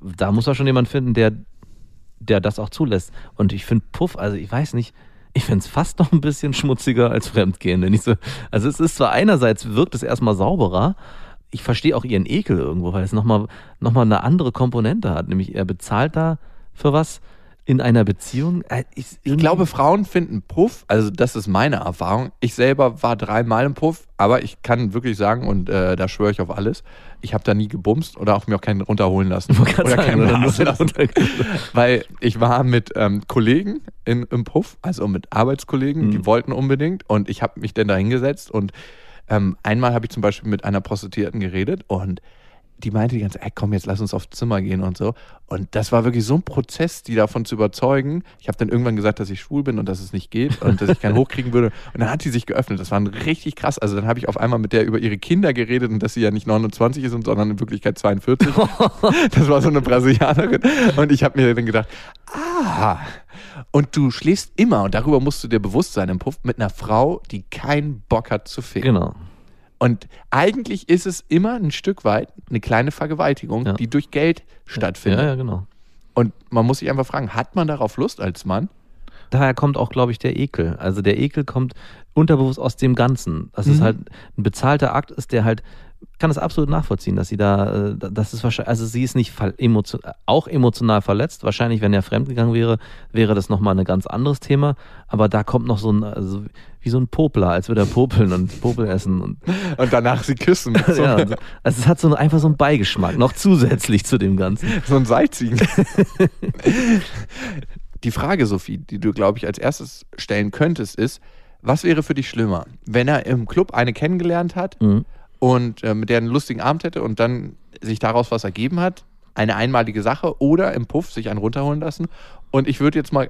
Da muss er schon jemand finden, der, der das auch zulässt. Und ich finde Puff, also ich weiß nicht, ich finde es fast noch ein bisschen schmutziger als Fremdgehen. Wenn ich so, also es ist zwar einerseits wirkt es erstmal sauberer, ich verstehe auch ihren Ekel irgendwo, weil es nochmal noch mal eine andere Komponente hat, nämlich er bezahlt da für was in einer Beziehung. Äh, Ich, ich glaube, Frauen finden Puff, also das ist meine Erfahrung. Ich selber war dreimal im Puff, aber ich kann wirklich sagen, und äh, da schwöre ich auf alles, ich habe da nie gebumst oder auch mir auch keinen runterholen lassen. [LAUGHS] Oder sagen, keinen oder nur [LAUGHS] lassen. Weil ich war mit ähm, Kollegen in, im Puff, also mit Arbeitskollegen, Mhm. die wollten unbedingt und ich habe mich dann da hingesetzt und ähm, einmal habe ich zum Beispiel mit einer Prostituierten geredet und die meinte die ganze Zeit, ey, komm, jetzt lass uns aufs Zimmer gehen und so. Und das war wirklich so ein Prozess, die davon zu überzeugen. Ich habe dann irgendwann gesagt, dass ich schwul bin und dass es nicht geht und dass ich keinen hochkriegen würde. Und dann hat sie sich geöffnet. Das war richtig krass. Also dann habe ich auf einmal mit der über ihre Kinder geredet und dass sie ja nicht 29 ist, sondern in Wirklichkeit 42. [LAUGHS] Das war so eine Brasilianerin. Und ich habe mir dann gedacht, ah, und du schläfst immer, und darüber musst du dir bewusst sein im Puff, mit einer Frau, die keinen Bock hat zu ficken. Genau. Und eigentlich ist es immer ein Stück weit eine kleine Vergewaltigung, Ja. die durch Geld stattfindet. Ja, ja, genau. Und man muss sich einfach fragen, hat man darauf Lust als Mann? Daher kommt auch, glaube ich, der Ekel. Also der Ekel kommt unterbewusst aus dem Ganzen. Das ist Mhm. halt ein bezahlter Akt ist, der halt, kann das absolut nachvollziehen, dass sie da, äh, das ist wahrscheinlich, also sie ist nicht ver- emotio auch emotional verletzt. Wahrscheinlich, wenn er fremdgegangen wäre, wäre das nochmal ein ganz anderes Thema. Aber da kommt noch so ein, also wie so ein Popler, als würde er popeln und Popel essen und [LAUGHS] Und danach sie küssen. So, ja, also es hat so einfach so einen Beigeschmack, noch zusätzlich zu dem Ganzen. [LAUGHS] so ein Salzigen. [LAUGHS] die Frage, Sophie, die du, glaube ich, als erstes stellen könntest, ist, was wäre für dich schlimmer, wenn er im Club eine kennengelernt hat Mhm. Und äh, mit der einen lustigen Abend hätte und dann sich daraus was ergeben hat, eine einmalige Sache oder im Puff sich einen runterholen lassen. Und ich würde jetzt mal,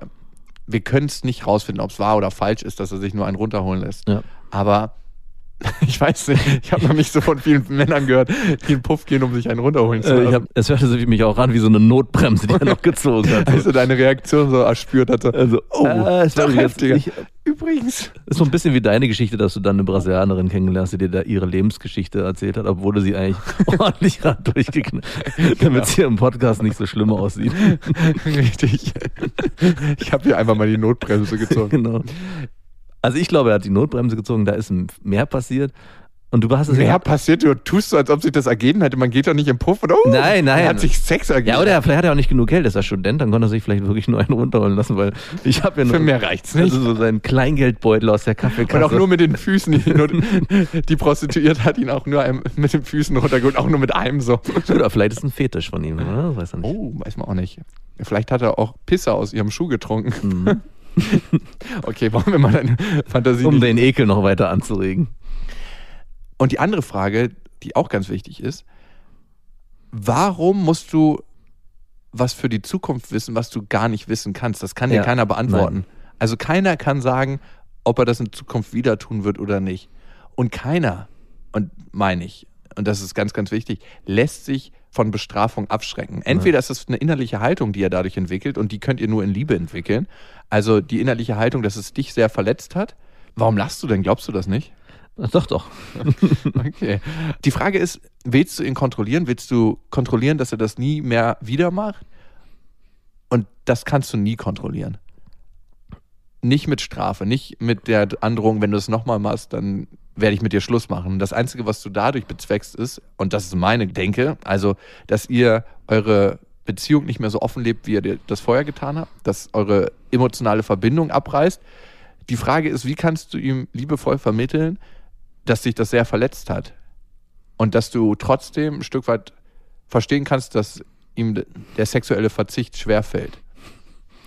wir können es nicht rausfinden, ob es wahr oder falsch ist, dass er sich nur einen runterholen lässt. Ja. Aber [LAUGHS] ich weiß nicht, ich habe noch nicht so von vielen Männern gehört, die in den Puff gehen, um sich einen runterholen zu Äh, lassen. ich hab, es hörte sich mich auch an wie so eine Notbremse, die er noch gezogen hat. [LAUGHS] als du deine Reaktion so erspürt hatte. Also, oh, äh, es war heftiger. nicht- Übrigens. ist so ein bisschen wie deine Geschichte, dass du dann eine Brasilianerin kennengelernt hast, die dir da ihre Lebensgeschichte erzählt hat, obwohl du sie eigentlich [LAUGHS] ordentlich ran durchgeknallt damit sie im Podcast nicht so schlimm aussieht. Richtig. Ich habe hier einfach mal die Notbremse gezogen. genau. Also ich glaube, er hat die Notbremse gezogen, da ist mehr passiert. Und du hast es Mehr ja. passiert, du tust so, als ob sich das ergeben hätte. Man geht doch nicht im Puff und oh, Nein, nein. hat sich Sex ergeben. Ja, oder vielleicht hat er auch nicht genug Geld, ist er Student, dann konnte er sich vielleicht wirklich nur einen runterholen lassen, weil ich habe ja nur Für mehr reicht's nicht. also so seinen Kleingeldbeutel aus der Kaffeekasse. Und auch nur mit den Füßen. Die, [LAUGHS] Prostituierte hat ihn auch nur mit den Füßen runtergeholt, auch nur mit einem so. oder vielleicht ist es ein Fetisch von ihm, oder? Das weiß er nicht. Oh, weiß man auch nicht. Vielleicht hat er auch Pisse aus ihrem Schuh getrunken. Mhm. [LAUGHS] Okay, wollen wir mal deine Fantasie Um nicht den Ekel noch weiter anzuregen. Und die andere Frage, die auch ganz wichtig ist, warum musst du was für die Zukunft wissen, was du gar nicht wissen kannst? Das kann dir Ja, keiner beantworten. Also keiner kann sagen, ob er das in Zukunft wieder tun wird oder nicht. Und keiner, und meine ich, und das ist ganz, ganz wichtig, lässt sich von Bestrafung abschrecken. Entweder ist es eine innerliche Haltung, die er dadurch entwickelt, und die könnt ihr nur in Liebe entwickeln. Also die innerliche Haltung, dass es dich sehr verletzt hat. Warum lachst du denn? Glaubst du das nicht? Doch, doch. [LAUGHS] Okay. Die Frage ist, willst du ihn kontrollieren? Willst du kontrollieren, dass er das nie mehr wieder macht? Und das kannst du nie kontrollieren. Nicht mit Strafe, nicht mit der Androhung, wenn du es nochmal machst, dann werde ich mit dir Schluss machen. Das Einzige, was du dadurch bezweckst, ist, und das ist meine Denke, also, dass ihr eure Beziehung nicht mehr so offen lebt, wie ihr das vorher getan habt, dass eure emotionale Verbindung abreißt. Die Frage ist, wie kannst du ihm liebevoll vermitteln, dass dich das sehr verletzt hat. Und dass du trotzdem ein Stück weit verstehen kannst, dass ihm der sexuelle Verzicht schwerfällt.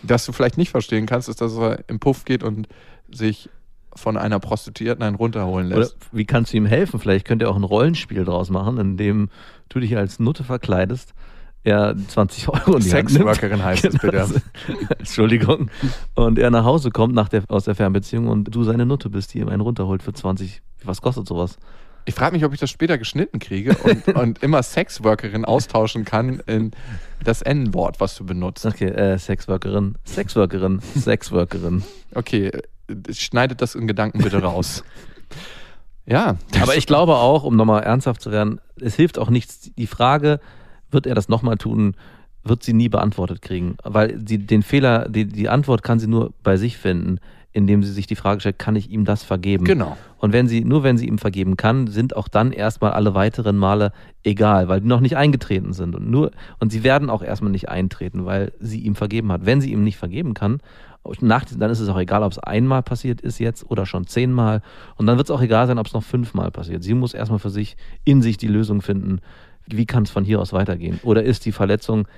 Dass du vielleicht nicht verstehen kannst, ist, dass er im Puff geht und sich von einer Prostituierten einen runterholen Oder lässt. wie kannst du ihm helfen? Vielleicht könnt ihr auch ein Rollenspiel draus machen, in dem du dich als Nutte verkleidest, er 20 Euro in die. Sexworkerin heißt es bitte. [LAUGHS] Entschuldigung. Und er nach Hause kommt nach der, aus der Fernbeziehung und du seine Nutte bist, die ihm einen runterholt für 20. Was kostet sowas? Ich frage mich, ob ich das später geschnitten kriege und, [LAUGHS] und immer Sexworkerin austauschen kann in das N-Wort, was du benutzt. Okay, äh, Sexworkerin, Sexworkerin, Sexworkerin. Okay, schneidet das in Gedanken bitte raus. [LAUGHS] ja. Aber ich glaube auch, um nochmal ernsthaft zu werden, es hilft auch nichts. Die Frage, wird er das nochmal tun, wird sie nie beantwortet kriegen. Weil sie den Fehler, die, die Antwort kann sie nur bei sich finden, indem sie sich die Frage stellt, kann ich ihm das vergeben? Genau. Und wenn sie, nur wenn sie ihm vergeben kann, sind auch dann erstmal alle weiteren Male egal, weil die noch nicht eingetreten sind. Und nur, und sie werden auch erstmal nicht eintreten, weil sie ihm vergeben hat. Wenn sie ihm nicht vergeben kann, nach, dann ist es auch egal, ob es einmal passiert ist jetzt oder schon zehnmal. Und dann wird es auch egal sein, ob es noch fünfmal passiert. Sie muss erstmal für sich in sich die Lösung finden, wie kann es von hier aus weitergehen? Oder ist die Verletzung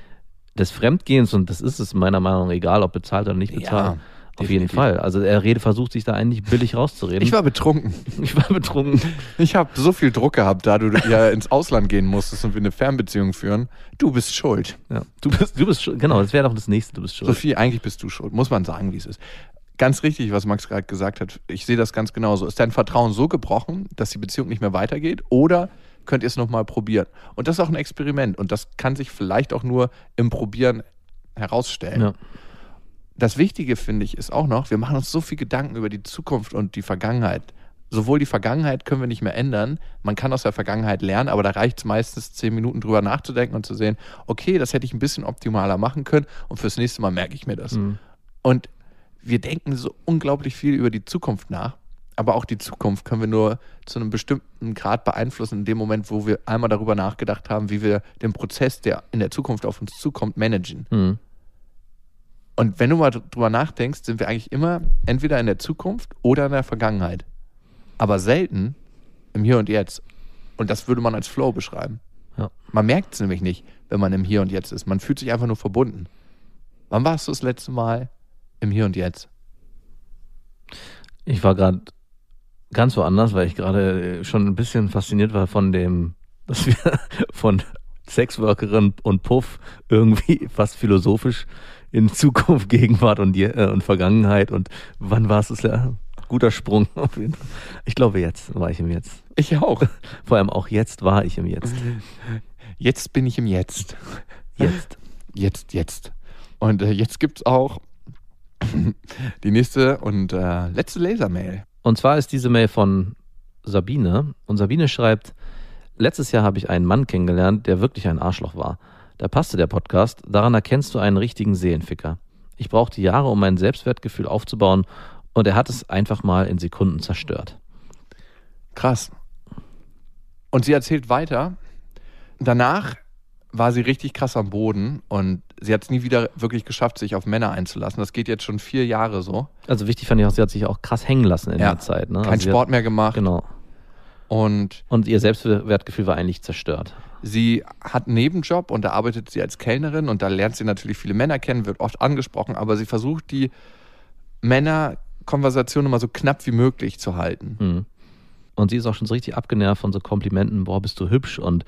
des Fremdgehens, und das ist es meiner Meinung nach egal, ob bezahlt oder nicht bezahlt, Ja, auf jeden. Fall. Also er rede, versucht sich da eigentlich billig rauszureden. Ich war betrunken. [LAUGHS] ich war betrunken. Ich habe so viel Druck gehabt, da du ja ins Ausland gehen musstest und wir eine Fernbeziehung führen. Du bist schuld. Ja. Du bist, du bist schuld. Genau, das wäre doch das nächste, du bist schuld. Sophie, eigentlich bist du schuld. Muss man sagen, wie es ist. Ganz richtig, was Max gerade gesagt hat. Ich sehe das ganz genauso. Ist dein Vertrauen so gebrochen, dass die Beziehung nicht mehr weitergeht? Oder könnt ihr es nochmal probieren? Und das ist auch ein Experiment. Und das kann sich vielleicht auch nur im Probieren herausstellen. Ja. Das Wichtige, finde ich, ist auch noch, wir machen uns so viel Gedanken über die Zukunft und die Vergangenheit. Sowohl die Vergangenheit können wir nicht mehr ändern, man kann aus der Vergangenheit lernen, aber da reicht es meistens zehn Minuten drüber nachzudenken und zu sehen, okay, das hätte ich ein bisschen optimaler machen können und fürs nächste Mal merke ich mir das. Mhm. Und wir denken so unglaublich viel über die Zukunft nach, aber auch die Zukunft können wir nur zu einem bestimmten Grad beeinflussen, in dem Moment, wo wir einmal darüber nachgedacht haben, wie wir den Prozess, der in der Zukunft auf uns zukommt, managen. Mhm. Und wenn du mal drüber nachdenkst, sind wir eigentlich immer entweder in der Zukunft oder in der Vergangenheit. Aber selten im Hier und Jetzt. Und das würde man als Flow beschreiben. Ja. Man merkt es nämlich nicht, wenn man im Hier und Jetzt ist. Man fühlt sich einfach nur verbunden. Wann warst du das letzte Mal im Hier und Jetzt? Ich war gerade ganz woanders, weil ich gerade schon ein bisschen fasziniert war von dem, [LAUGHS] dass wir von Sexworkerin und Puff irgendwie fast philosophisch in Zukunft, [LAUGHS] Gegenwart und, Je- äh, und Vergangenheit und wann war es das? Ja, guter Sprung [LAUGHS] auf jeden Fall. Ich glaube, jetzt war ich im Jetzt. Ich auch. [LAUGHS] Vor allem auch jetzt war ich im Jetzt. Jetzt bin ich im Jetzt. Jetzt. Jetzt, jetzt. Und äh, jetzt gibt es auch [CLEARS THROAT] die nächste und äh, letzte Lasermail. Und zwar ist diese Mail von Sabine. Und Sabine schreibt, letztes Jahr habe ich einen Mann kennengelernt, der wirklich ein Arschloch war. Da passte der Podcast, daran erkennst du einen richtigen Seelenficker. Ich brauchte Jahre, um mein Selbstwertgefühl aufzubauen und er hat es einfach mal in Sekunden zerstört. Krass. Und sie erzählt weiter. Danach war sie richtig krass am Boden und sie hat es nie wieder wirklich geschafft, sich auf Männer einzulassen. Das geht jetzt schon vier Jahre so. Also wichtig fand ich auch, sie hat sich auch krass hängen lassen in Ja. der Zeit. Ne? Kein also Sport hat, mehr gemacht. Genau. Und Und ihr Selbstwertgefühl war eigentlich zerstört. Sie hat einen Nebenjob und da arbeitet sie als Kellnerin und da lernt sie natürlich viele Männer kennen, wird oft angesprochen, aber sie versucht die Männerkonversation immer so knapp wie möglich zu halten. Mhm. Und sie ist auch schon so richtig abgenervt von so Komplimenten, boah, bist du hübsch und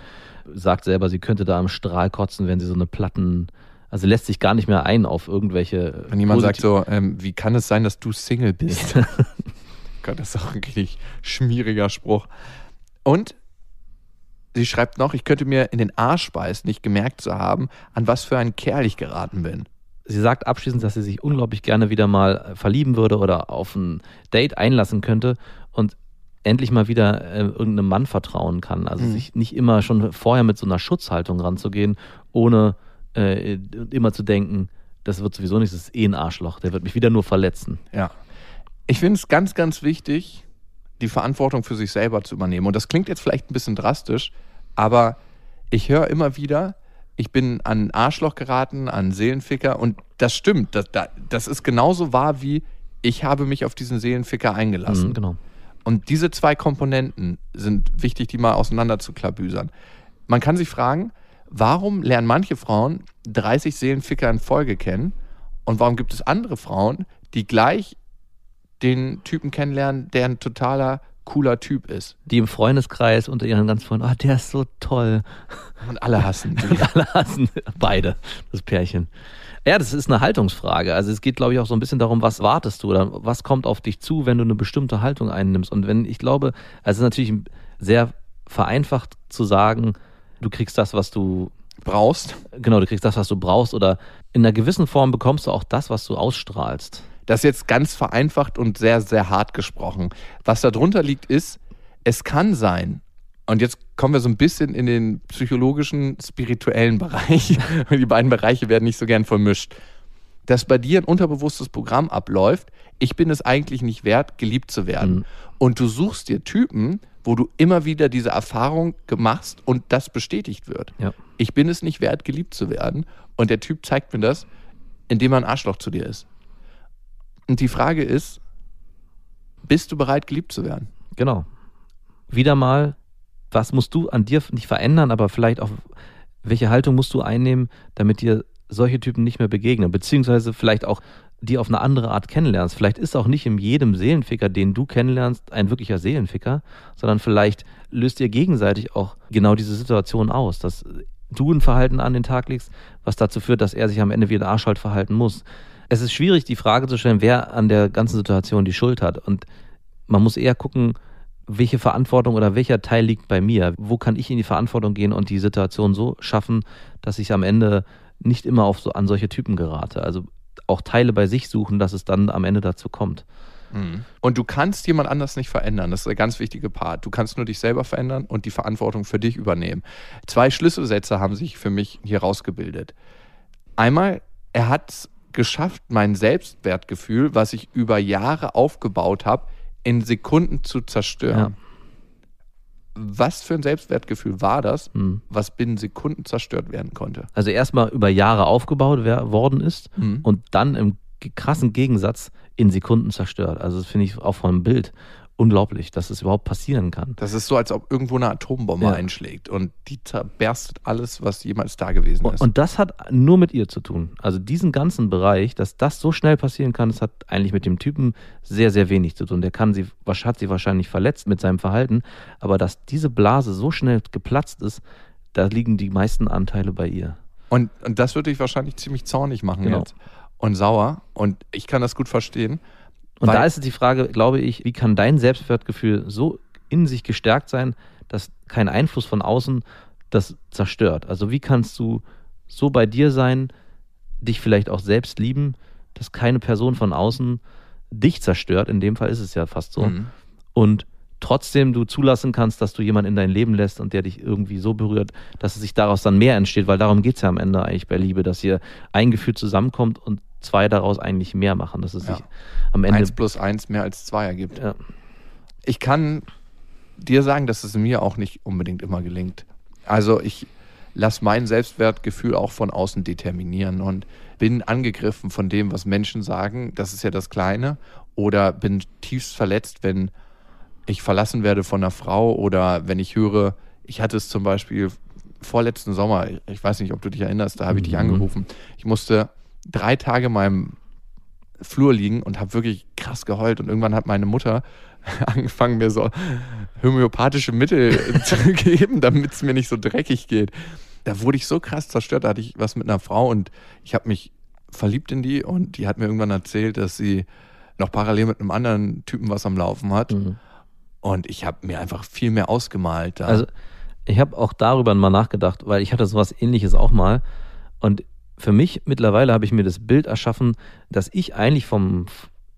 sagt selber, sie könnte da im Strahl kotzen, wenn sie so eine Platten, also lässt sich gar nicht mehr ein auf irgendwelche. Wenn jemand sagt so, ähm, wie kann es sein, dass du Single bist? [LAUGHS] Gott, das ist auch ein richtig schmieriger Spruch. Und sie schreibt noch, ich könnte mir in den Arsch beißen, nicht gemerkt zu haben, an was für einen Kerl ich geraten bin. Sie sagt abschließend, dass sie sich unglaublich gerne wieder mal verlieben würde oder auf ein Date einlassen könnte und endlich mal wieder äh, irgendeinem Mann vertrauen kann. Also Mhm. sich nicht immer schon vorher mit so einer Schutzhaltung ranzugehen, ohne äh, immer zu denken, das wird sowieso nichts, das ist eh ein Arschloch, der wird mich wieder nur verletzen. Ja. Ich finde es ganz, ganz wichtig, die Verantwortung für sich selber zu übernehmen. Und das klingt jetzt vielleicht ein bisschen drastisch, aber ich höre immer wieder, ich bin an Arschloch geraten, an Seelenficker und das stimmt. Das, das- ist genauso wahr wie ich habe mich auf diesen Seelenficker eingelassen. Mhm, genau. Und diese zwei Komponenten sind wichtig, die mal auseinander zu klabüsern. Man kann sich fragen, warum lernen manche Frauen 30 Seelenficker in Folge kennen und warum gibt es andere Frauen, die gleich den Typen kennenlernen, der ein totaler cooler Typ ist. Die im Freundeskreis unter ihren ganzen Freunden, oh, der ist so toll. Und alle hassen [LAUGHS] die. alle hassen beide, das Pärchen. Ja, das ist eine Haltungsfrage. Also es geht, glaube ich, auch so ein bisschen darum, was wartest du oder was kommt auf dich zu, wenn du eine bestimmte Haltung einnimmst. Und wenn, ich glaube, also es ist natürlich sehr vereinfacht zu sagen, du kriegst das, was du brauchst. Genau, du kriegst das, was du brauchst oder in einer gewissen Form bekommst du auch das, was du ausstrahlst. Das ist jetzt ganz vereinfacht und sehr, sehr hart gesprochen. Was darunter liegt, ist, es kann sein, und jetzt kommen wir so ein bisschen in den psychologischen, spirituellen [LAUGHS] Bereich. Die beiden Bereiche werden nicht so gern vermischt. Dass bei dir ein unterbewusstes Programm abläuft, ich bin es eigentlich nicht wert, geliebt zu werden. Mhm. Und du suchst dir Typen, wo du immer wieder diese Erfahrung machst und das bestätigt wird. Ja. Ich bin es nicht wert, geliebt zu werden. Und der Typ zeigt mir das, indem er ein Arschloch zu dir ist. Und die Frage ist, bist du bereit, geliebt zu werden? Genau. Wieder mal, was musst du an dir nicht verändern, aber vielleicht auch, welche Haltung musst du einnehmen, damit dir solche Typen nicht mehr begegnen, beziehungsweise vielleicht auch die auf eine andere Art kennenlernst. Vielleicht ist auch nicht in jedem Seelenficker, den du kennenlernst, ein wirklicher Seelenficker, sondern vielleicht löst ihr gegenseitig auch genau diese Situation aus, dass du ein Verhalten an den Tag legst, was dazu führt, dass er sich am Ende wieder Arschhold verhalten muss es ist schwierig, die Frage zu stellen, wer an der ganzen Situation die Schuld hat. Und man muss eher gucken, welche Verantwortung oder welcher Teil liegt bei mir? Wo kann ich in die Verantwortung gehen und die Situation so schaffen, dass ich am Ende nicht immer auf so, an solche Typen gerate? Also auch Teile bei sich suchen, dass es dann am Ende dazu kommt. Mhm. Und du kannst jemand anders nicht verändern. Das ist der ganz wichtige Part. Du kannst nur dich selber verändern und die Verantwortung für dich übernehmen. Zwei Schlüsselsätze haben sich für mich hier rausgebildet. Einmal, er hat geschafft, mein Selbstwertgefühl, was ich über Jahre aufgebaut habe, in Sekunden zu zerstören. Ja. Was für ein Selbstwertgefühl war das, hm. was binnen Sekunden zerstört werden konnte? Also erstmal über Jahre aufgebaut worden ist hm. und dann im krassen Gegensatz in Sekunden zerstört. Also das finde ich auch vom Bild unglaublich, dass es überhaupt passieren kann. Das ist so, als ob irgendwo eine Atombombe ja. einschlägt und die zerberstet alles, was jemals da gewesen ist. Und das hat nur mit ihr zu tun. Also diesen ganzen Bereich, dass das so schnell passieren kann, das hat eigentlich mit dem Typen sehr, sehr wenig zu tun. Der kann sie, hat sie wahrscheinlich verletzt mit seinem Verhalten, aber dass diese Blase so schnell geplatzt ist, da liegen die meisten Anteile bei ihr. Und, und das würde ich wahrscheinlich ziemlich zornig machen genau. jetzt und sauer. Und ich kann das gut verstehen. Und Weil, da ist die Frage, glaube ich, wie kann dein Selbstwertgefühl so in sich gestärkt sein, dass kein Einfluss von außen das zerstört? Also wie kannst du so bei dir sein, dich vielleicht auch selbst lieben, dass keine Person von außen dich zerstört, in dem Fall ist es ja fast so, mhm. und trotzdem du zulassen kannst, dass du jemanden in dein Leben lässt und der dich irgendwie so berührt, dass es sich daraus dann mehr entsteht, weil darum geht es ja am Ende eigentlich bei Liebe, dass ihr ein Gefühl zusammenkommt und zwei daraus eigentlich mehr machen, dass es ja. sich am Ende. Eins plus eins mehr als zwei ergibt. Ja. Ich kann dir sagen, dass es mir auch nicht unbedingt immer gelingt. Also ich lasse mein Selbstwertgefühl auch von außen determinieren und bin angegriffen von dem, was Menschen sagen. Das ist ja das Kleine. Oder bin tiefst verletzt, wenn ich verlassen werde von einer Frau oder wenn ich höre, ich hatte es zum Beispiel vorletzten Sommer, ich weiß nicht, ob du dich erinnerst, da habe ich dich mhm. angerufen. Ich musste drei Tage in meinem Flur liegen und habe wirklich krass geheult. Und irgendwann hat meine Mutter [LAUGHS] angefangen, mir so homöopathische Mittel [LAUGHS] zu geben, damit es mir nicht so dreckig geht. Da wurde ich so krass zerstört. Da hatte ich was mit einer Frau und ich habe mich verliebt in die und die hat mir irgendwann erzählt, dass sie noch parallel mit einem anderen Typen was am Laufen hat. Mhm. Und ich habe mir einfach viel mehr ausgemalt. Da. Also ich habe auch darüber mal nachgedacht, weil ich hatte sowas ähnliches auch mal. Und für mich mittlerweile habe ich mir das Bild erschaffen, dass ich eigentlich vom,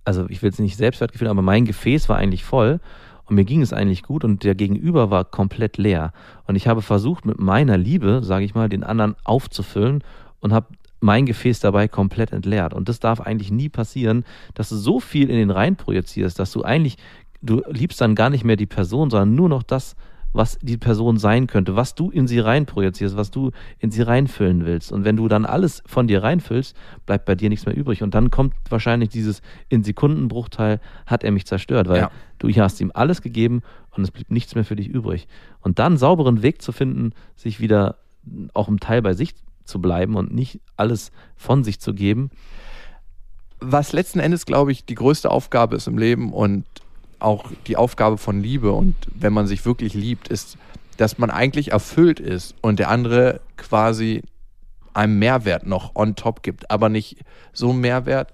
also ich will es nicht Selbstwertgefühl, aber mein Gefäß war eigentlich voll und mir ging es eigentlich gut und der Gegenüber war komplett leer. Und ich habe versucht, mit meiner Liebe, sage ich mal, den anderen aufzufüllen und habe mein Gefäß dabei komplett entleert. Und das darf eigentlich nie passieren, dass du so viel in den Rein projizierst, dass du eigentlich, du liebst dann gar nicht mehr die Person, sondern nur noch das, was die Person sein könnte, was du in sie rein projizierst, was du in sie reinfüllen willst. Und wenn du dann alles von dir reinfüllst, bleibt bei dir nichts mehr übrig. Und dann kommt wahrscheinlich dieses in Sekundenbruchteil, hat er mich zerstört, weil ja. du hast ihm alles gegeben und es blieb nichts mehr für dich übrig. Und dann einen sauberen Weg zu finden, sich wieder auch im Teil bei sich zu bleiben und nicht alles von sich zu geben. Was letzten Endes, glaube ich, die größte Aufgabe ist im Leben und auch die Aufgabe von Liebe und wenn man sich wirklich liebt, ist, dass man eigentlich erfüllt ist und der andere quasi einem Mehrwert noch on top gibt, aber nicht so einen Mehrwert,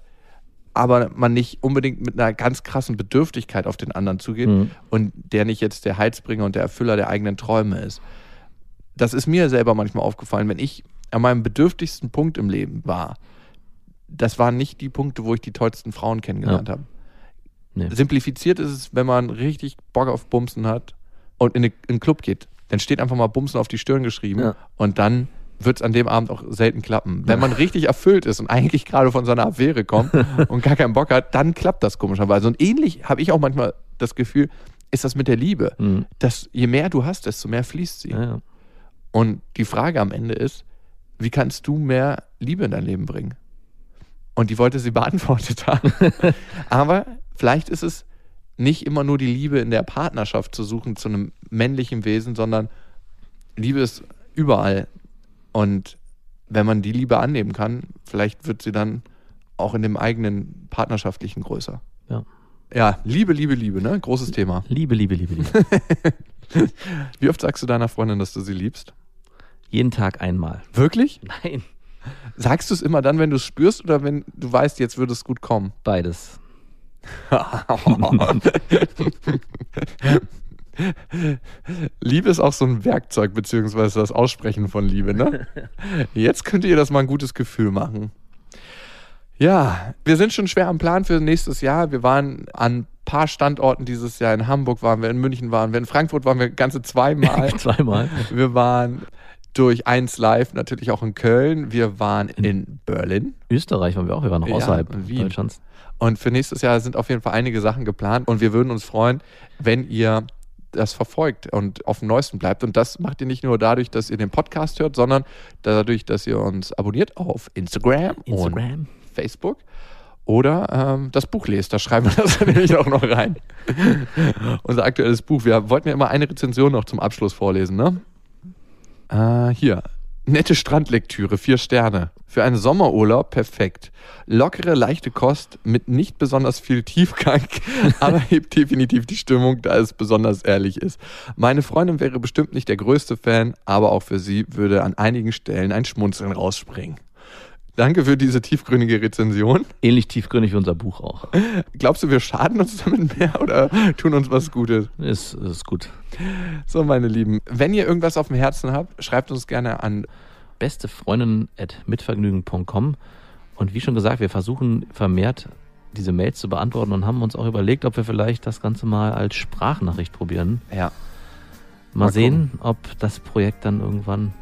aber man nicht unbedingt mit einer ganz krassen Bedürftigkeit auf den anderen zugeht Mhm. und der nicht jetzt der Heilsbringer und der Erfüller der eigenen Träume ist. Das ist mir selber manchmal aufgefallen, wenn ich an meinem bedürftigsten Punkt im Leben war. Das waren nicht die Punkte, wo ich die tollsten Frauen kennengelernt habe. Nee. Simplifiziert ist es, wenn man richtig Bock auf Bumsen hat und in, eine, in einen Club geht. Dann steht einfach mal Bumsen auf die Stirn geschrieben Ja. und dann wird es an dem Abend auch selten klappen. Wenn man richtig erfüllt ist und eigentlich gerade von seiner Affäre kommt [LAUGHS] und gar keinen Bock hat, dann klappt das komischerweise. Und ähnlich habe ich auch manchmal das Gefühl, ist das mit der Liebe. Mhm. Dass je mehr du hast, desto mehr fließt sie. Ja, ja. Und die Frage am Ende ist, wie kannst du mehr Liebe in dein Leben bringen? Und die wollte sie beantwortet haben. [LAUGHS] Aber vielleicht ist es nicht immer nur die Liebe in der Partnerschaft zu suchen zu einem männlichen Wesen, sondern Liebe ist überall. Und wenn man die Liebe annehmen kann, vielleicht wird sie dann auch in dem eigenen partnerschaftlichen größer. Ja. Ja, Liebe, Liebe, Liebe, ne? Großes Thema. Liebe, Liebe, Liebe, Liebe. [LAUGHS] Wie oft sagst du deiner Freundin, dass du sie liebst? Jeden Tag einmal. Wirklich? Nein. Sagst du es immer dann, wenn du es spürst oder wenn du weißt, jetzt würde es gut kommen? Beides. [LAUGHS] Liebe ist auch so ein Werkzeug, beziehungsweise das Aussprechen von Liebe, ne? Jetzt könnt ihr das mal ein gutes Gefühl machen. Ja, wir sind schon schwer am Plan für nächstes Jahr. Wir waren an ein paar Standorten dieses Jahr. In Hamburg waren wir, in München waren wir, in Frankfurt waren wir ganze zweimal. [LAUGHS] Zweimal. Wir waren durch eins live natürlich auch in Köln. Wir waren in Berlin. Österreich waren wir auch, wir waren noch Ja, außerhalb Wien. Deutschlands. Und für nächstes Jahr sind auf jeden Fall einige Sachen geplant und wir würden uns freuen, wenn ihr das verfolgt und auf dem Neuesten bleibt. Und das macht ihr nicht nur dadurch, dass ihr den Podcast hört, sondern dadurch, dass ihr uns abonniert auf Instagram, und Instagram. Facebook oder ähm, das Buch lest. Da schreiben wir [LAUGHS] das nämlich auch noch rein. [LAUGHS] Unser aktuelles Buch. Wir wollten ja immer eine Rezension noch zum Abschluss vorlesen, ne? Äh, hier. Nette Strandlektüre, vier Sterne. Für einen Sommerurlaub perfekt. Lockere, leichte Kost mit nicht besonders viel Tiefgang, [LAUGHS] aber hebt definitiv die Stimmung, da es besonders ehrlich ist. Meine Freundin wäre bestimmt nicht der größte Fan, aber auch für sie würde an einigen Stellen ein Schmunzeln rausspringen. Danke für diese tiefgründige Rezension. Ähnlich tiefgründig wie unser Buch auch. Glaubst du, wir schaden uns damit mehr oder tun uns was Gutes? Ist, ist gut. So, meine Lieben, wenn ihr irgendwas auf dem Herzen habt, schreibt uns gerne an Beste Freundin at mitvergnügen.com. Und wie schon gesagt, wir versuchen vermehrt diese Mails zu beantworten und haben uns auch überlegt, ob wir vielleicht das Ganze mal als Sprachnachricht probieren. Ja. Mal, Mal sehen, ob das Projekt dann irgendwann.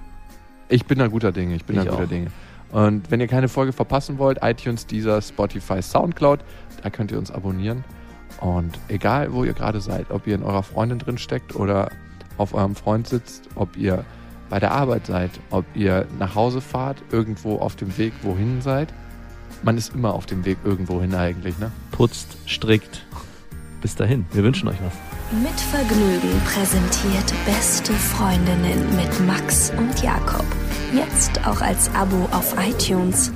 Ich bin da guter Dinge, ich bin Ich da guter auch. Dinge. Und wenn ihr keine Folge verpassen wollt, iTunes, Deezer, Spotify, Soundcloud, da könnt ihr uns abonnieren. Und egal, wo ihr gerade seid, ob ihr in eurer Freundin drin steckt oder auf eurem Freund sitzt, ob ihr bei der Arbeit seid, ob ihr nach Hause fahrt, irgendwo auf dem Weg wohin seid, man ist immer auf dem Weg irgendwo hin eigentlich, ne? Putzt, strickt. Bis dahin, wir wünschen euch was. Mit Vergnügen präsentiert Beste Freundinnen mit Max und Jakob. Jetzt auch als Abo auf iTunes